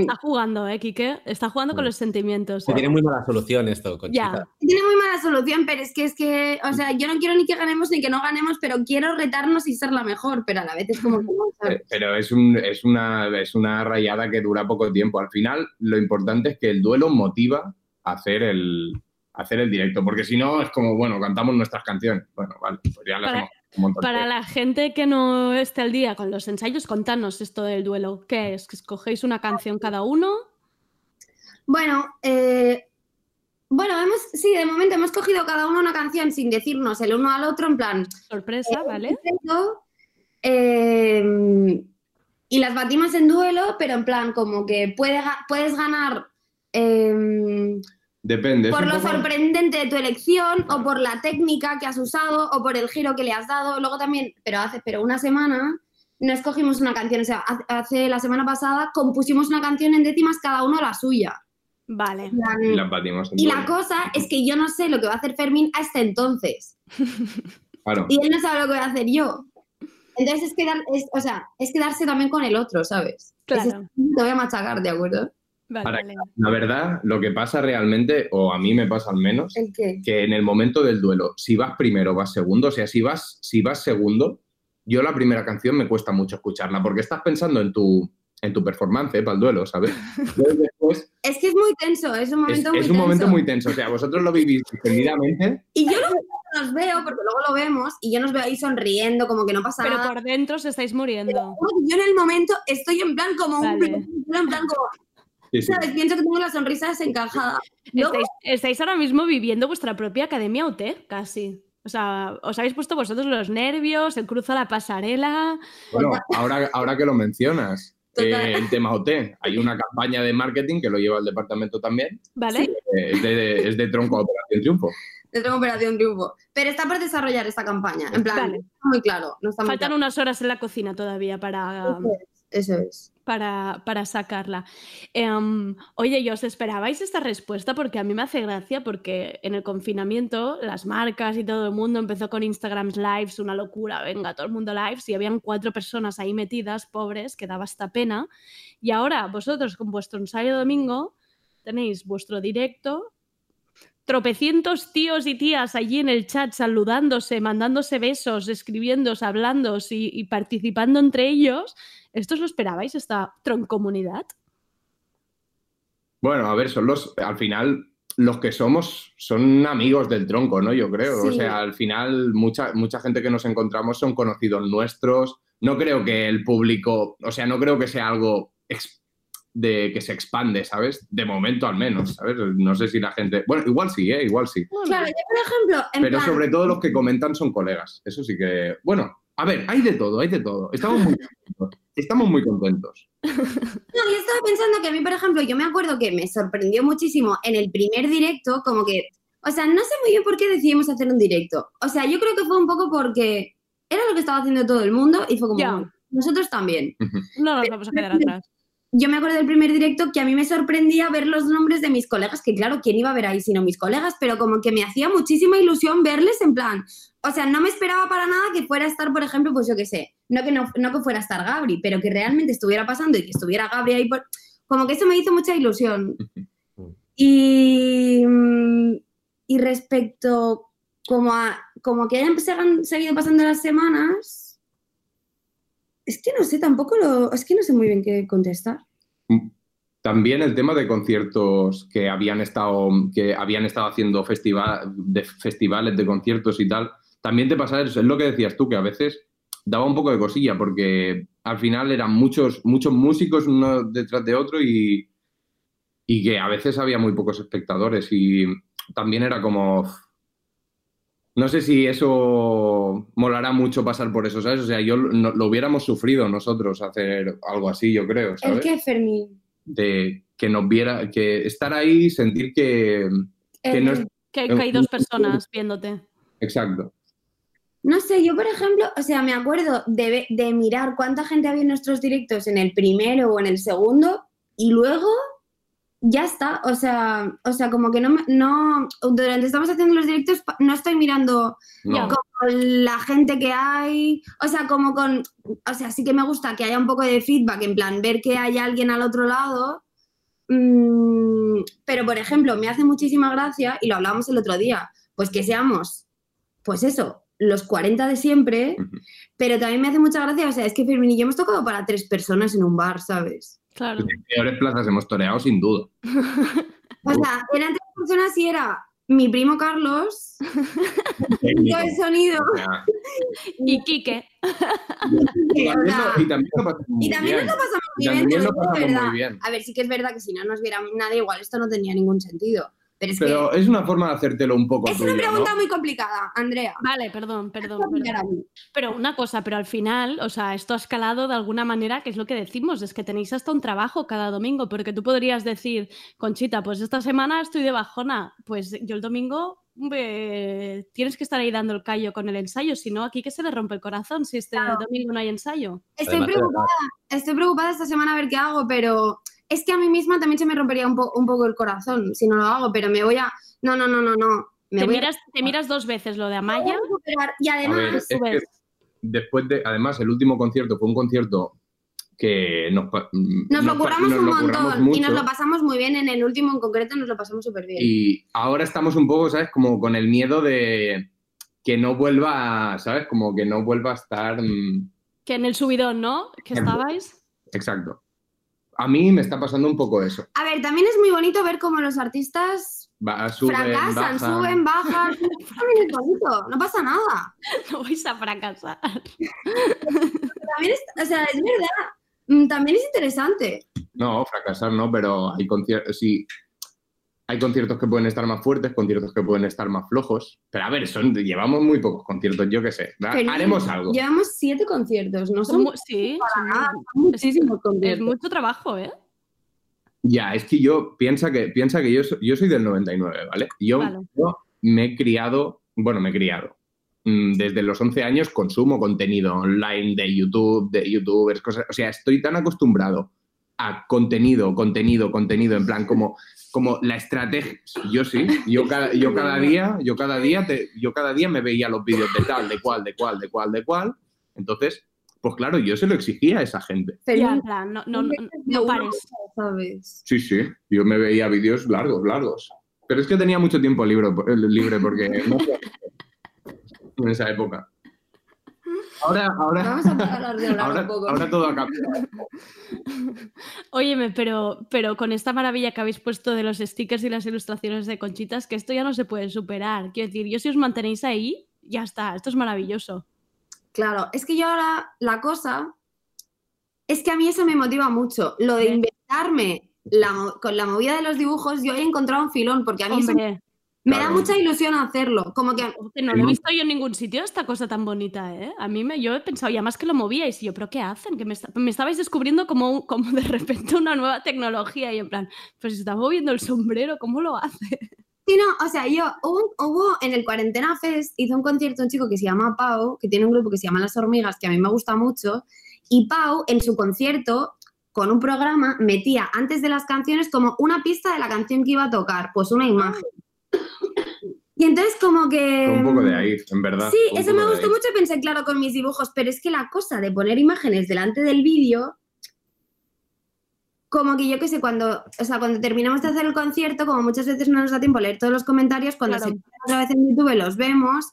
Speaker 2: está jugando, ¿eh, Quique? Está jugando con los sentimientos.
Speaker 14: Se tiene muy mala solución esto, Conchita.
Speaker 2: Ya.
Speaker 13: Tiene muy mala solución, pero es que es que, o sea, yo no quiero ni que ganemos ni que no ganemos, pero quiero retarnos y ser la mejor, pero a la vez es como que
Speaker 12: Pero es, un, es, una, es una rayada que dura poco tiempo. Al final, lo importante es que el duelo motiva a hacer el, a hacer el directo, porque si no, es como, bueno, cantamos nuestras canciones. Bueno, vale, pues ya las
Speaker 2: Para-
Speaker 12: hemos
Speaker 2: Para la gente que no esté al día con los ensayos, contanos esto del duelo. ¿Qué es? ¿Que escogéis una canción cada uno?
Speaker 13: Bueno, eh, bueno, hemos, sí, de momento hemos cogido cada uno una canción sin decirnos el uno al otro, en plan,
Speaker 2: Sorpresa, ¿vale?
Speaker 13: Perfecto. Eh, y las batimos en duelo, pero en plan como que puede puedes ganar eh,
Speaker 12: Depende. es
Speaker 13: por lo
Speaker 12: poco-
Speaker 13: sorprendente de tu elección o por la técnica que has usado o por el giro que le has dado. Luego también, pero hace pero una semana no escogimos una canción, o sea, hace, la semana pasada compusimos una canción en décimas cada uno la suya.
Speaker 2: Vale.
Speaker 12: Y las batimos en
Speaker 13: y la cosa es que yo no sé lo que va a hacer Fermín hasta entonces.
Speaker 12: Claro.
Speaker 13: Y él no sabe lo que voy a hacer yo. Entonces es, quedar, es, o sea, es quedarse también con el otro, ¿sabes?
Speaker 2: Claro.
Speaker 13: Ese- te voy a machacar, ¿de acuerdo?
Speaker 2: Vale,
Speaker 12: Ahora,
Speaker 2: vale.
Speaker 12: La verdad, lo que pasa realmente, o a mí me pasa al menos,
Speaker 13: ¿El qué?
Speaker 12: que en el momento del duelo, si vas primero o vas segundo, o sea, si vas, si vas segundo, yo la primera canción me cuesta mucho escucharla, porque estás pensando en tu, en tu performance eh, para el duelo, ¿sabes? Después,
Speaker 13: Es que es muy tenso, es un
Speaker 12: es,
Speaker 13: momento muy
Speaker 12: es un momento muy tenso, o sea, vosotros lo vivís distendidamente,
Speaker 13: Y yo luego nos veo, porque luego lo vemos, y yo nos veo ahí sonriendo, como que no pasa
Speaker 2: Pero
Speaker 13: nada.
Speaker 2: por dentro os estáis muriendo.
Speaker 13: Yo en el momento estoy en plan como un...
Speaker 2: Vale.
Speaker 13: En plan como,
Speaker 12: Sí, sí.
Speaker 13: ¿sabes? Pienso que tengo la sonrisa desencajada.
Speaker 2: Estáis, estáis ahora mismo viviendo vuestra propia academia UT, casi. O sea, os habéis puesto vosotros los nervios, el cruzo a la pasarela.
Speaker 12: Bueno, ahora, ahora que lo mencionas, eh, en tema OT. Hay una campaña de marketing que lo lleva el departamento también.
Speaker 2: ¿Vale?
Speaker 12: eh, es, de, es de tronco a Operación Triunfo.
Speaker 13: Yo tengo Operación Triunfo. Pero está por desarrollar esta campaña. En plan,
Speaker 2: Vale.
Speaker 13: no está muy claro. No está muy
Speaker 2: Faltan
Speaker 13: claro.
Speaker 2: unas horas en la cocina todavía para,
Speaker 13: Eso es, Eso es.
Speaker 2: Para, para sacarla. Em, oye, ¿y os esperabais esta respuesta? Porque a mí me hace gracia porque en el confinamiento las marcas y todo el mundo empezó con Instagram Lives, una locura, venga, todo el mundo lives y habían cuatro personas ahí metidas, pobres, que daba esta pena. Y ahora vosotros con vuestro ensayo domingo tenéis vuestro directo, tropecientos tíos y tías allí en el chat saludándose, mandándose besos, escribiéndose, hablándose y, y participando entre ellos. ¿Esto os lo esperabais, esta troncomunidad?
Speaker 12: Bueno, a ver, son los, al final, los que somos son amigos del tronco, ¿no? Yo creo. O sea, al final, mucha, mucha gente que nos encontramos son conocidos nuestros. No creo que el público, o sea, no creo que sea algo de que se expande, ¿sabes? De momento al menos, ¿sabes? No sé si la gente. Bueno, igual sí, ¿eh? Igual sí.
Speaker 13: Claro, yo por ejemplo, en
Speaker 12: Pero
Speaker 13: plan,
Speaker 12: sobre todo los que comentan son colegas. Eso sí que. Bueno, a ver, hay de todo, hay de todo. Estamos muy contentos. Estamos muy contentos.
Speaker 13: No, yo estaba pensando que a mí, por ejemplo, yo me acuerdo que me sorprendió muchísimo en el primer directo, como que, o sea, no sé muy bien por qué decidimos hacer un directo. O sea, yo creo que fue un poco porque era lo que estaba haciendo todo el mundo y fue como,
Speaker 2: Ya.
Speaker 13: "Bueno, nosotros también.
Speaker 2: No nos vamos a quedar atrás.
Speaker 13: Yo me acuerdo del primer directo que a mí me sorprendía ver los nombres de mis colegas, que claro, ¿quién iba a ver ahí sino mis colegas? Pero como que me hacía muchísima ilusión verles en plan, o sea, no me esperaba para nada que fuera a estar, por ejemplo, pues yo qué sé, no que, no, no que fuera a estar Gabri, pero que realmente estuviera pasando y que estuviera Gabri ahí, por- como que eso me hizo mucha ilusión. Y, mm, y respecto como a como que hayan seguido pasando las semanas, es que no sé, tampoco lo, es que no sé muy bien qué contestar.
Speaker 12: También el tema de conciertos que habían estado, que habían estado haciendo festivales de conciertos y tal. También te pasa es lo que decías tú, que a veces daba un poco de cosilla, porque al final eran muchos, muchos músicos uno detrás de otro y, y que a veces había muy pocos espectadores. Y también era como. No sé si eso molará mucho pasar por eso, ¿sabes? O sea, yo no- lo hubiéramos sufrido nosotros hacer algo así, yo creo,
Speaker 13: ¿El
Speaker 12: ¿sabes?
Speaker 13: qué, Fermín?
Speaker 12: de que nos viera, que estar ahí, sentir que, que no es...
Speaker 2: Que, que hay dos personas viéndote.
Speaker 12: Exacto.
Speaker 13: No sé, yo por ejemplo, o sea, me acuerdo de, de mirar cuánta gente había en nuestros directos en el primero o en el segundo y luego ya está, o sea, o sea, como que no, no, durante estamos haciendo los directos no estoy mirando
Speaker 12: No.
Speaker 13: como la gente que hay, o sea, como con, o sea, sí que me gusta que haya un poco de feedback, en plan, ver que hay alguien al otro lado, mm, pero por ejemplo, me hace muchísima gracia, y lo hablábamos el otro día, pues que seamos, pues eso, los 40 de siempre, pero también me hace mucha gracia, o sea, es que Fermín y yo hemos tocado para tres personas en un bar, ¿sabes?
Speaker 2: Claro.
Speaker 12: En peores plazas hemos toreado, sin duda.
Speaker 13: O sea, eran tres personas y era mi primo Carlos, técnico de sonido,
Speaker 2: Y Quique.
Speaker 12: y,
Speaker 13: o sea,
Speaker 12: y también lo pasamos muy
Speaker 13: muy bien. A ver, sí que es verdad que si no nos viera nadie, igual esto no tenía ningún sentido. Pero es
Speaker 12: Pero
Speaker 13: que
Speaker 12: es una forma de hacértelo un poco
Speaker 13: es una pregunta
Speaker 12: ¿no?
Speaker 13: muy complicada, Andrea.
Speaker 2: Vale, perdón, perdón. Pero una cosa, pero al final, o sea, esto ha escalado de alguna manera, que es lo que decimos, es que tenéis hasta un trabajo cada domingo, porque tú podrías decir, Conchita, pues esta semana estoy de bajona, pues yo el domingo eh, tienes que estar ahí dando el callo con el ensayo, si no, aquí que se le rompe el corazón si este
Speaker 13: Claro.
Speaker 2: domingo no hay ensayo.
Speaker 13: Estoy preocupada, estoy preocupada esta semana a ver qué hago, pero es que a mí misma también se me rompería un, po- un poco el corazón si no lo hago, pero me voy a... No, no, no, no, no. Me
Speaker 2: Te
Speaker 13: voy a-
Speaker 2: miras, te miras dos veces lo de Amaya.
Speaker 13: Y
Speaker 12: ver,
Speaker 13: además,
Speaker 12: es que
Speaker 2: subes.
Speaker 12: después de, además, el último concierto fue un concierto que nos,
Speaker 13: nos lo curramos
Speaker 12: nos
Speaker 13: un
Speaker 12: lo curramos
Speaker 13: montón y nos lo pasamos muy bien. En el último en concreto nos lo pasamos súper bien.
Speaker 12: Y ahora estamos un poco, ¿sabes? Como con el miedo de que no vuelva, ¿sabes? Como que no vuelva a estar... mm,
Speaker 2: que en el subidón, ¿no? Que estabais.
Speaker 12: Exacto. A mí me está pasando un poco eso.
Speaker 13: A ver, también es muy bonito ver cómo los artistas
Speaker 12: Va, suben,
Speaker 13: fracasan,
Speaker 12: bajan.
Speaker 13: suben, bajan. También es bonito, no pasa nada.
Speaker 2: No vais a fracasar.
Speaker 13: También es, o sea, es verdad. Mm, También es interesante.
Speaker 12: No, fracasar no, pero hay conciertos. Sí. Hay conciertos que pueden estar más fuertes, conciertos que pueden estar más flojos. Pero a ver, son, llevamos muy pocos conciertos, yo qué sé. Haremos algo.
Speaker 13: Llevamos siete conciertos, no
Speaker 2: Son sí, son
Speaker 13: nada,
Speaker 2: mu-
Speaker 13: son muchísimos
Speaker 2: es
Speaker 13: conciertos.
Speaker 2: mucho trabajo, ¿eh?
Speaker 12: Ya, es que yo piensa que, piensa que yo, so- yo soy del 99, ¿vale? Yo,
Speaker 2: Vale.
Speaker 12: yo me he criado, bueno, me he criado. Mm, Desde los 11 años consumo contenido online de YouTube, de youtubers, cosas. O sea, estoy tan acostumbrado a contenido, contenido, contenido, en plan como, como la estrategia. Yo sí, yo cada, yo cada día, yo cada día, te- yo cada día me veía los vídeos de tal, de cual, de cual, de cual, de cual. Entonces, pues claro, yo se lo exigía a esa gente.
Speaker 2: Ya, en plan, no, no, no, no pares.
Speaker 13: ¿sabes?
Speaker 12: Sí, sí, yo me veía vídeos largos, largos. Pero es que tenía mucho tiempo libre, libre porque no en esa época. Ahora, ahora,
Speaker 13: Vamos a parar de hablar
Speaker 12: ahora,
Speaker 13: un poco.
Speaker 12: ahora todo ha cambiado.
Speaker 2: Óyeme, pero, pero con esta maravilla que habéis puesto de los stickers y las ilustraciones de conchitas, que esto ya no se puede superar. Quiero decir, yo si os mantenéis ahí, ya está, esto es maravilloso.
Speaker 13: Claro, es que yo ahora la cosa es que a mí eso me motiva mucho. Lo de inventarme la con la movida de los dibujos, yo he encontrado un filón, porque a mí eso Me da
Speaker 12: Claro.
Speaker 13: mucha ilusión hacerlo. Como que
Speaker 2: no lo he visto yo en ningún sitio, esta cosa tan bonita, ¿eh? A mí me, yo he pensado, y además que lo movíais, y yo, ¿pero qué hacen? Que me, me estabais descubriendo como, como de repente una nueva tecnología, y en plan, pues se está moviendo el sombrero, ¿cómo lo hace?
Speaker 13: Sí, no, o sea, yo hubo, hubo en el Cuarentena Fest, hizo un concierto un chico que se llama Pau, que tiene un grupo que se llama Las Hormigas, que a mí me gusta mucho, y Pau en su concierto, con un programa, metía antes de las canciones como una pista de la canción que iba a tocar, pues una imagen. Y entonces como que...
Speaker 12: Un poco de ahí, en verdad.
Speaker 13: Sí, eso me gustó mucho pensé, claro, con mis dibujos, pero es que la cosa de poner imágenes delante del vídeo, como que yo qué sé, cuando, o sea, cuando terminamos de hacer el concierto, como muchas veces no nos da tiempo a leer todos los comentarios, cuando
Speaker 2: Claro.
Speaker 13: se otra vez en YouTube los vemos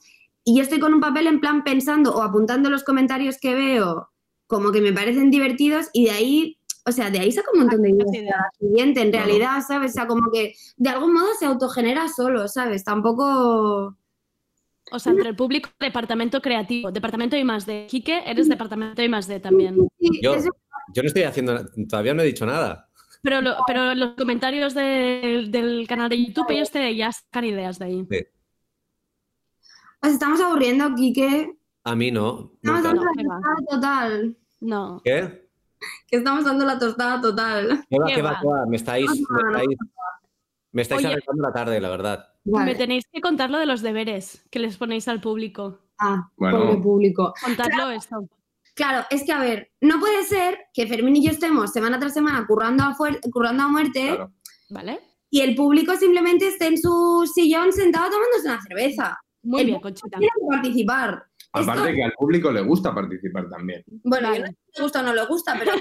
Speaker 13: y yo estoy con un papel en plan pensando o apuntando los comentarios que veo como que me parecen divertidos y de ahí, o sea, de ahí saco un montón de ideas siguiente, en realidad, ¿sabes? O sea, como que de algún modo se autogenera solo, ¿sabes? Tampoco...
Speaker 2: O sea, entre el público, departamento creativo, departamento I más D. Quique, eres departamento I más D también.
Speaker 14: Yo, yo no estoy haciendo, todavía no he dicho nada.
Speaker 2: Pero, lo- pero los comentarios de- del canal de YouTube, ellos te ya sacan ideas de ahí.
Speaker 14: Sí.
Speaker 13: Os estamos aburriendo, Quique.
Speaker 14: A mí no.
Speaker 13: Estamos tostada total.
Speaker 2: No.
Speaker 14: ¿Qué?
Speaker 13: Que estamos dando la tostada total.
Speaker 14: ¿Qué va,
Speaker 2: ¿Qué
Speaker 14: qué va,
Speaker 2: va?
Speaker 14: Me estáis, me
Speaker 13: No, no, no.
Speaker 14: estáis, me estáis
Speaker 2: Oye.
Speaker 14: arreglando la tarde, la verdad.
Speaker 2: Me tenéis que contar lo de los deberes que les ponéis al público.
Speaker 13: Ah,
Speaker 12: Bueno.
Speaker 13: pobre público.
Speaker 2: Contadlo esto.
Speaker 13: Claro, es que a ver, no puede ser que Fermín y yo estemos semana tras semana currando a, currando a muerte
Speaker 12: Claro.
Speaker 2: ¿Vale?
Speaker 13: y el público simplemente esté en su sillón sentado tomándose una cerveza.
Speaker 2: Muy
Speaker 13: El
Speaker 2: bien, Conchita.
Speaker 13: Tiene que participar.
Speaker 12: Aparte
Speaker 13: Esto-
Speaker 12: que al público le gusta participar también.
Speaker 13: Bueno, yo no sé si le gusta o no le gusta, pero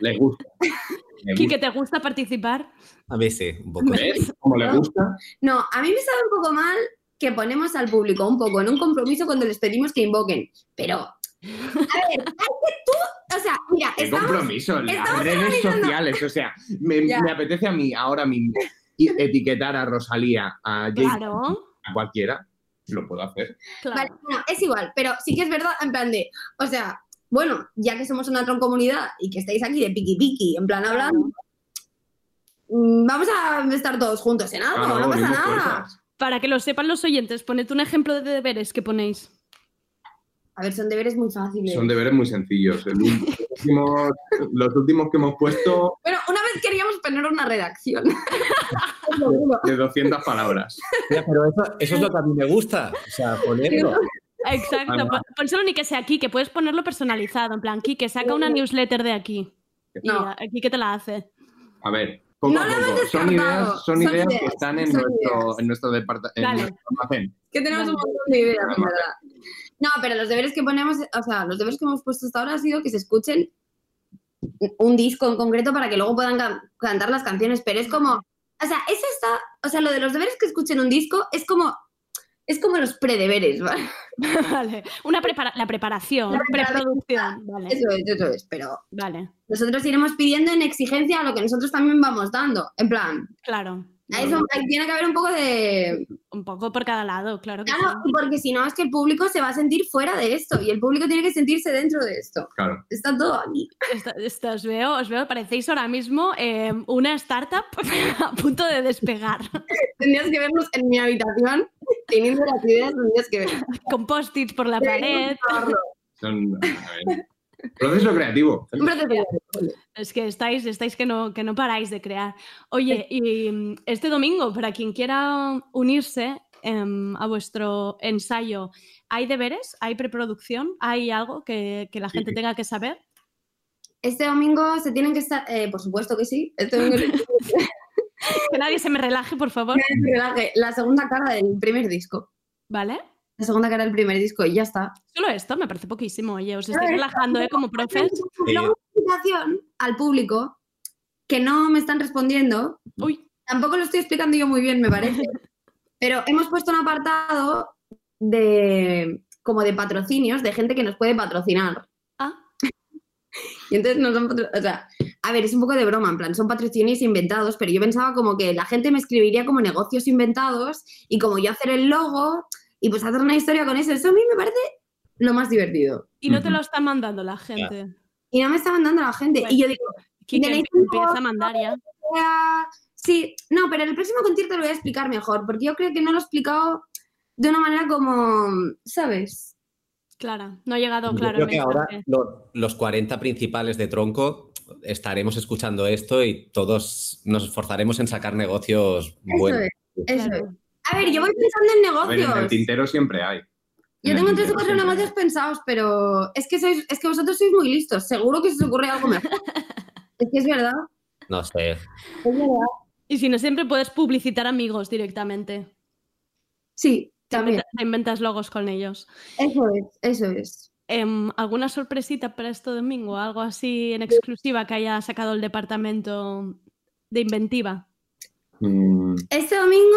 Speaker 12: Le gusta.
Speaker 2: Quique. ¿te gusta participar?
Speaker 14: A mí sí, un poco.
Speaker 12: ¿Ves cómo le gusta?
Speaker 13: no, a mí me sabe un poco mal que ponemos al público un poco en un compromiso cuando les pedimos que invoquen. Pero, a ver, hay que tú, o sea, mira,
Speaker 12: Qué
Speaker 13: estamos,
Speaker 12: compromiso, las redes sociales. O sea, me, apetece a mí ahora mismo etiquetar a Rosalía, a Jay,
Speaker 2: Claro,
Speaker 12: a cualquiera. Lo puedo hacer.
Speaker 2: claro.
Speaker 13: Vale, bueno, es igual, pero sí que es verdad, en plan de, o sea, bueno, ya que somos una comunidad y que estáis aquí de piqui piqui, en plan hablando, mm, vamos a estar todos juntos en algo,
Speaker 12: Claro,
Speaker 13: no pasa nada.
Speaker 12: fuerzas.
Speaker 2: Para que lo sepan los oyentes, poned un ejemplo de deberes que ponéis.
Speaker 13: A ver, son deberes muy fáciles.
Speaker 12: Son deberes muy sencillos. Los, últimos, que hemos puesto
Speaker 13: Bueno, una vez queríamos poner una redacción.
Speaker 12: de 200 palabras.
Speaker 14: Ya, pero eso, eso es lo que a mí me gusta. O sea, ponerlo.
Speaker 2: Exacto,
Speaker 12: Vale.
Speaker 2: pon- pónselo ni que sea aquí, que puedes ponerlo personalizado, en plan, Quique, saca una newsletter de aquí. Y
Speaker 13: No.
Speaker 2: aquí que te la hace.
Speaker 12: A ver, poco
Speaker 13: No
Speaker 12: a
Speaker 13: lo hemos
Speaker 12: poco. Son ideas, son
Speaker 13: Son
Speaker 12: ideas que están en nuestro,
Speaker 13: ideas.
Speaker 12: en nuestro departamento. Almacén.
Speaker 13: que tenemos un montón de ideas, en verdad. No, pero los deberes que ponemos, o sea, los deberes que hemos puesto hasta ahora ha sido que se escuchen un disco en concreto para que luego puedan can- cantar las canciones, pero es como, o sea, eso está, o sea, lo de los deberes que escuchen un disco es como, es como los predeberes, ¿vale?
Speaker 2: vale. Una prepara- la preparación,
Speaker 13: La
Speaker 2: preproducción. Vale.
Speaker 13: Eso es, eso es, pero
Speaker 2: Vale,
Speaker 13: nosotros iremos pidiendo en exigencia lo que nosotros también vamos dando, en plan,
Speaker 2: claro.
Speaker 13: Eso, ahí tiene que haber un poco de...
Speaker 2: Un poco por cada lado, claro que
Speaker 13: Claro,
Speaker 2: sí.
Speaker 13: porque si no es que el público se va a sentir fuera de esto y el público tiene que sentirse dentro de esto.
Speaker 12: Claro.
Speaker 13: Está todo aquí.
Speaker 2: Os veo, os veo, parecéis ahora mismo eh, una startup a punto de despegar.
Speaker 13: Tendrías que vernos en mi habitación teniendo las ideas, tendrías que ver.
Speaker 2: Con post-its por la pared.
Speaker 12: Son, a ver, proceso creativo.
Speaker 13: Un proceso creativo.
Speaker 2: Es que estáis, estáis que no, que no paráis de crear. Oye, y mm, este domingo, para quien quiera unirse em, a vuestro ensayo, ¿hay deberes? ¿Hay preproducción? ¿Hay algo que, que la gente tenga que saber?
Speaker 13: Este domingo se tienen que estar, eh, por supuesto que sí. Este domingo
Speaker 2: Que nadie se me relaje, por favor.
Speaker 13: Nadie se relaje. La segunda cara del primer disco.
Speaker 2: ¿Vale?
Speaker 13: La segunda cara del primer disco y ya está.
Speaker 2: Solo esto me parece poquísimo. Oye, os estoy relajando, ¿eh? Como profes.
Speaker 13: Luego una invitación al público que no me están respondiendo.
Speaker 2: Uy.
Speaker 13: Tampoco lo estoy explicando yo muy bien, me parece. Pero hemos puesto un apartado de como de patrocinios, de gente que nos puede patrocinar.
Speaker 2: Ah.
Speaker 13: Y entonces nos han o sea, a ver, es un poco de broma, en plan, son patrocinios inventados, pero yo pensaba como que la gente me escribiría como negocios inventados y como yo hacer el logo y pues hacer una historia con eso. Eso a mí me parece lo más divertido.
Speaker 2: Y no te lo está mandando la gente.
Speaker 13: Y no me está mandando la gente. y yo digo, ¿tenéis
Speaker 2: empieza a mandar ya.
Speaker 13: Sí, no, pero en el próximo concierto lo voy a explicar mejor, porque yo creo que no lo he explicado de una manera como, ¿sabes?
Speaker 2: Clara, no ha llegado
Speaker 14: Yo
Speaker 2: claro
Speaker 14: creo que ahora lo- los 40 principales de Tronco estaremos escuchando esto y todos nos esforzaremos en sacar negocios
Speaker 13: Eso
Speaker 14: buenos.
Speaker 13: es, eso es. A ver, yo voy pensando en
Speaker 12: A ver, en el
Speaker 13: negocios.
Speaker 12: tintero siempre hay.
Speaker 13: Yo tengo tres o cuatro negocios pensados, pero es que sois, es que vosotros sois muy listos. Seguro que se os ocurre algo mejor. es que es verdad.
Speaker 14: No sé.
Speaker 13: Es verdad.
Speaker 2: Y si no, siempre puedes publicitar amigos directamente.
Speaker 13: Sí, también.
Speaker 2: te inventas logos con ellos.
Speaker 13: Eso es, eso es.
Speaker 2: Em, ¿Alguna sorpresita para este domingo? ¿Algo así en exclusiva que haya sacado el departamento de inventiva?
Speaker 12: Mm,
Speaker 13: Este domingo.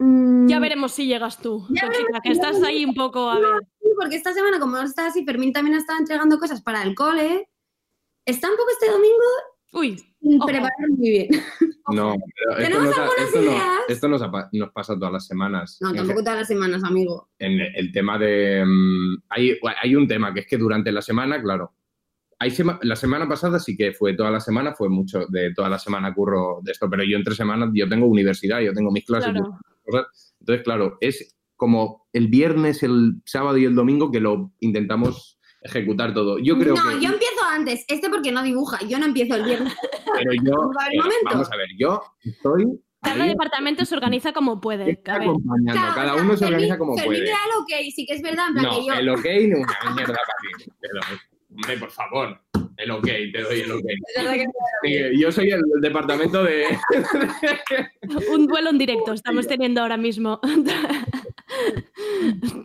Speaker 13: Mm,
Speaker 2: Ya veremos si llegas tú,
Speaker 13: Ya
Speaker 2: Conchita, que estás ahí un poco a ver.
Speaker 13: Sí, porque esta semana, como está así, Fermín también está entregando cosas para el cole. Está un poco este domingo
Speaker 2: Uy,
Speaker 13: preparar muy bien.
Speaker 12: No, pero esto,
Speaker 13: Tenemos
Speaker 12: nos, ha-
Speaker 13: algunas
Speaker 12: esto, no-
Speaker 13: ideas.
Speaker 12: esto nos, ha pa- nos pasa todas las semanas.
Speaker 13: No, tampoco todas las semanas, amigo.
Speaker 12: en el tema de... mm, hay, hay un tema que es que durante la semana, claro, hay sema- la semana pasada sí que fue toda la semana, fue mucho de toda la semana curro de esto, pero yo entre semanas, yo tengo universidad, yo tengo mis clases,
Speaker 2: Claro.
Speaker 12: Cosas. entonces claro, es como el viernes, el sábado y el domingo que lo intentamos ejecutar todo. Yo creo
Speaker 13: no,
Speaker 12: que...
Speaker 13: yo empiezo antes. Este porque no dibuja. Yo no empiezo el viernes.
Speaker 12: Pero yo... Eh, vamos a ver, yo estoy...
Speaker 2: Cada
Speaker 12: ahí
Speaker 2: departamento se organiza como puede.
Speaker 12: Acompañando,
Speaker 13: Claro,
Speaker 12: cada uno se organiza como puede.
Speaker 13: el ok, sí que es verdad, en plan
Speaker 12: No,
Speaker 13: que yo.
Speaker 12: el ok ni una mierda para ti. Pero, hombre, por favor, el ok, te doy el ok. Sí, yo soy el, el departamento de...
Speaker 2: un duelo en directo estamos teniendo ahora mismo.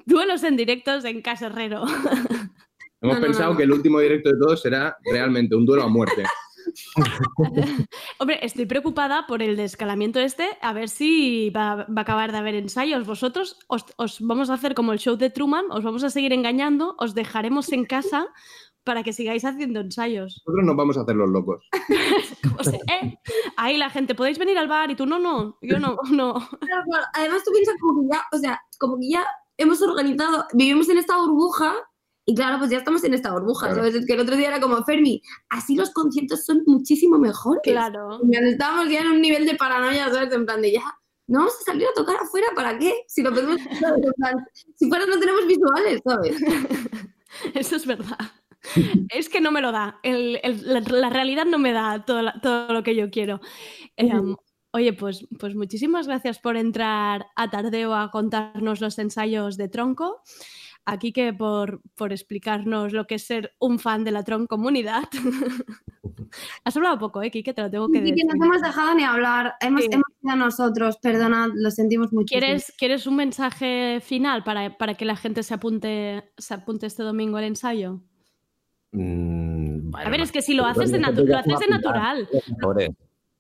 Speaker 2: Duelos en directos en Casa Herrero.
Speaker 12: Hemos
Speaker 13: No, no,
Speaker 12: pensado
Speaker 13: no.
Speaker 12: que el último directo de todos será realmente un duelo a muerte.
Speaker 2: Hombre, estoy preocupada por el descalamiento este, a ver si va, va a acabar de haber ensayos. Vosotros os, os vamos a hacer como el show de Truman, os vamos a seguir engañando, os dejaremos en casa para que sigáis haciendo ensayos.
Speaker 12: Nosotros nos vamos a hacer los locos.
Speaker 2: ¿eh? Ahí la gente, podéis venir al bar y tú no, no, yo no, no.
Speaker 13: Además, tú piensas como que ya, o sea, como que ya hemos organizado, vivimos en esta burbuja y claro, pues ya estamos en esta burbuja.
Speaker 12: Claro.
Speaker 13: ¿sabes? Es que el otro día era como, Fermi, así los conciertos son muchísimo mejores.
Speaker 2: Claro.
Speaker 13: Estábamos ya en un nivel de paranoia, ¿sabes? En plan de ya, no vamos a salir a tocar afuera, ¿para qué? Si lo podemos, ¿sabes? En plan, si fuera no tenemos visuales, ¿sabes?
Speaker 2: Eso es verdad. Es que no me lo da. El- el- la, la realidad no me da todo, la- todo lo que yo quiero. Em, oye, pues, pues muchísimas gracias por entrar a Tardeo a contarnos los ensayos de Tronco. Aquí que por, por explicarnos lo que es ser un fan de la Tron comunidad. Has hablado poco, ¿eh, Kike? Te lo tengo que
Speaker 13: Y
Speaker 2: decir.
Speaker 13: que no te hemos dejado ni hablar, hemos,
Speaker 2: Sí.
Speaker 13: hemos sido nosotros, perdona, lo sentimos muchísimo.
Speaker 2: ¿Quieres, ¿Quieres un mensaje final para, para que la gente se apunte, se apunte este domingo al ensayo?
Speaker 14: Mm, bueno,
Speaker 2: A ver, es que si lo haces de, natu- lo haces de natural.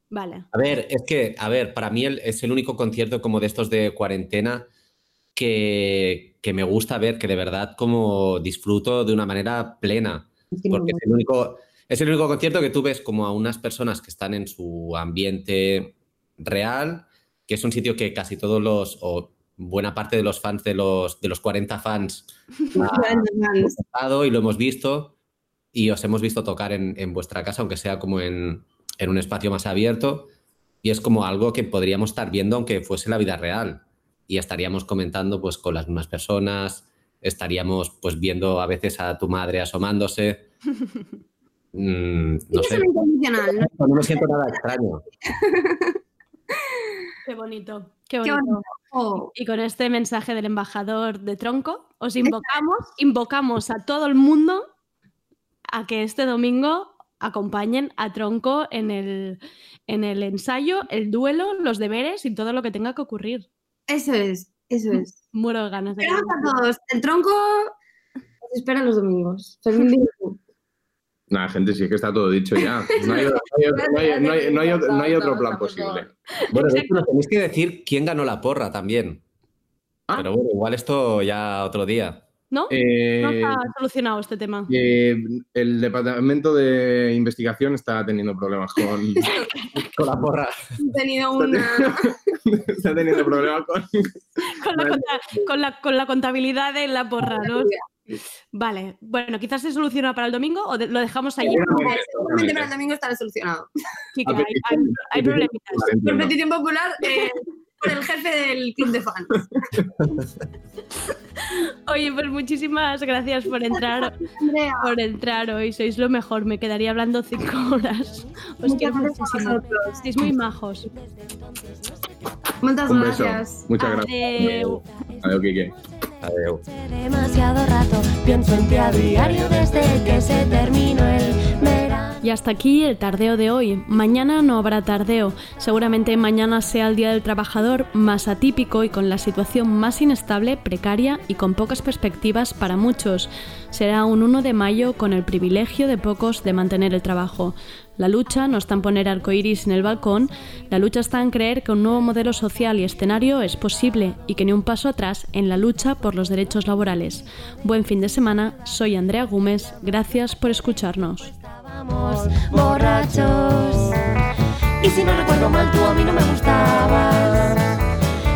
Speaker 2: Vale.
Speaker 14: A ver, es que, a ver, para mí el- es el único concierto como de estos de cuarentena que, que me gusta ver, que de verdad como disfruto de una manera plena. Porque es el único, es el único concierto que tú ves como a unas personas que están en su ambiente real, que es un sitio que casi todos los, o buena parte de los fans de los, de los 40 fans ha, y lo hemos visto y os hemos visto tocar en, en vuestra casa, aunque sea como en, en un espacio más abierto. Y es como algo que podríamos estar viendo aunque fuese la vida real. Y estaríamos comentando pues con las mismas personas, estaríamos pues viendo a veces a tu madre asomándose. Mm, no sé.
Speaker 13: incondicional.
Speaker 14: No me siento nada extraño.
Speaker 2: Qué bonito,
Speaker 13: Qué
Speaker 2: qué bonito.
Speaker 13: bonito. Oh.
Speaker 2: Y con este mensaje del embajador de Tronco, os invocamos, invocamos a todo el mundo a que este domingo acompañen a Tronco en el, en el ensayo, el duelo, los deberes y todo lo que tenga que ocurrir.
Speaker 13: Eso es, eso es.
Speaker 2: Muero de ganas de que
Speaker 13: Esperamos a todos. El tronco os espera los domingos.
Speaker 12: Nada, gente, si es que está todo dicho ya. No hay, no hay otro- plan posible.
Speaker 14: Bueno, de hecho, nos tenéis que decir quién ganó la porra también. Pero bueno, igual esto ya otro día.
Speaker 2: ¿No?
Speaker 12: Eh,
Speaker 2: No está solucionado este tema.
Speaker 12: eh, el departamento de investigación está teniendo problemas con,
Speaker 14: con la porra.
Speaker 13: He tenido una.
Speaker 12: Está teniendo problemas con.
Speaker 2: Con la, conta- con la- con la contabilidad de la porra, ¿no? Vale, bueno, quizás se soluciona para el domingo o de- lo dejamos allí.
Speaker 13: Seguramente para el domingo estará solucionado.
Speaker 2: Hay, hay, hay problemitas.
Speaker 13: Popular, eh, por el jefe del club de fans.
Speaker 2: Oye, pues muchísimas gracias por entrar, por entrar hoy. Sois lo mejor. Me quedaría hablando cinco horas. Os
Speaker 13: Muchas
Speaker 2: quiero muchísimo. Estáis muy majos.
Speaker 13: Muchas
Speaker 12: Un beso.
Speaker 13: gracias.
Speaker 12: Muchas gracias. Adiós, Quique.
Speaker 14: Adiós.
Speaker 1: Demasiado rato pienso en ti a diario desde que se terminó el verano.
Speaker 2: Y hasta aquí el tardeo de hoy. Mañana no habrá tardeo. Seguramente mañana sea el Día del Trabajador más atípico y con la situación más inestable, precaria y con pocas perspectivas para muchos. Será un 1 de mayo con el privilegio de pocos de mantener el trabajo. La lucha no está en poner arcoíris en el balcón, la lucha está en creer que un nuevo modelo social y escenario es posible y que ni un paso atrás en la lucha por los derechos laborales. Buen fin de semana, soy Andrea Gómez, gracias por escucharnos.
Speaker 1: Borrachos. Y si no recuerdo mal, tú a mí no me gustabas.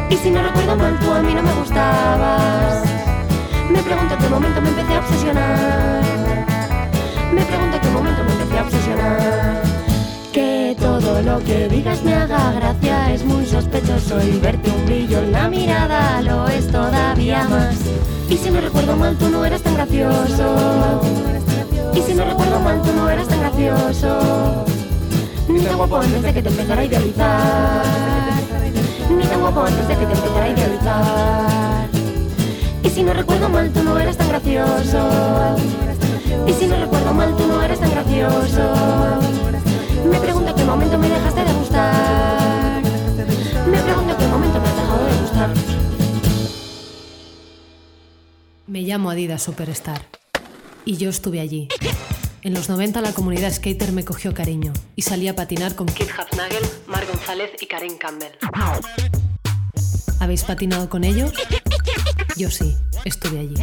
Speaker 1: Y si no recuerdo mal, tú a mí no me gustabas. Me pregunto en qué momento me empecé a obsesionar. Me pregunto en qué momento me empecé a obsesionar. Que todo lo que digas me haga gracia es muy sospechoso y verte un brillo en la mirada lo es todavía más. Y si no recuerdo mal, tú no eras tan gracioso. Y si no recuerdo mal, tú no eras tan gracioso. Ni tan guapo antes de que te empezara a idealizar. Ni tan guapo antes de que te empezara a idealizar. Y si no recuerdo mal, tú no eras tan gracioso. Y si no recuerdo mal, tú no eras tan gracioso. Me pregunto en qué momento me dejaste de gustar. Me pregunto en qué momento me has dejado de gustar.
Speaker 5: Me llamo Adidas Superstar. Y yo estuve allí. En los 90 la comunidad skater me cogió cariño y salí a patinar con Kit Hafnagel, Mar González y Karen Campbell. ¿Habéis patinado con ellos? Yo sí, estuve allí.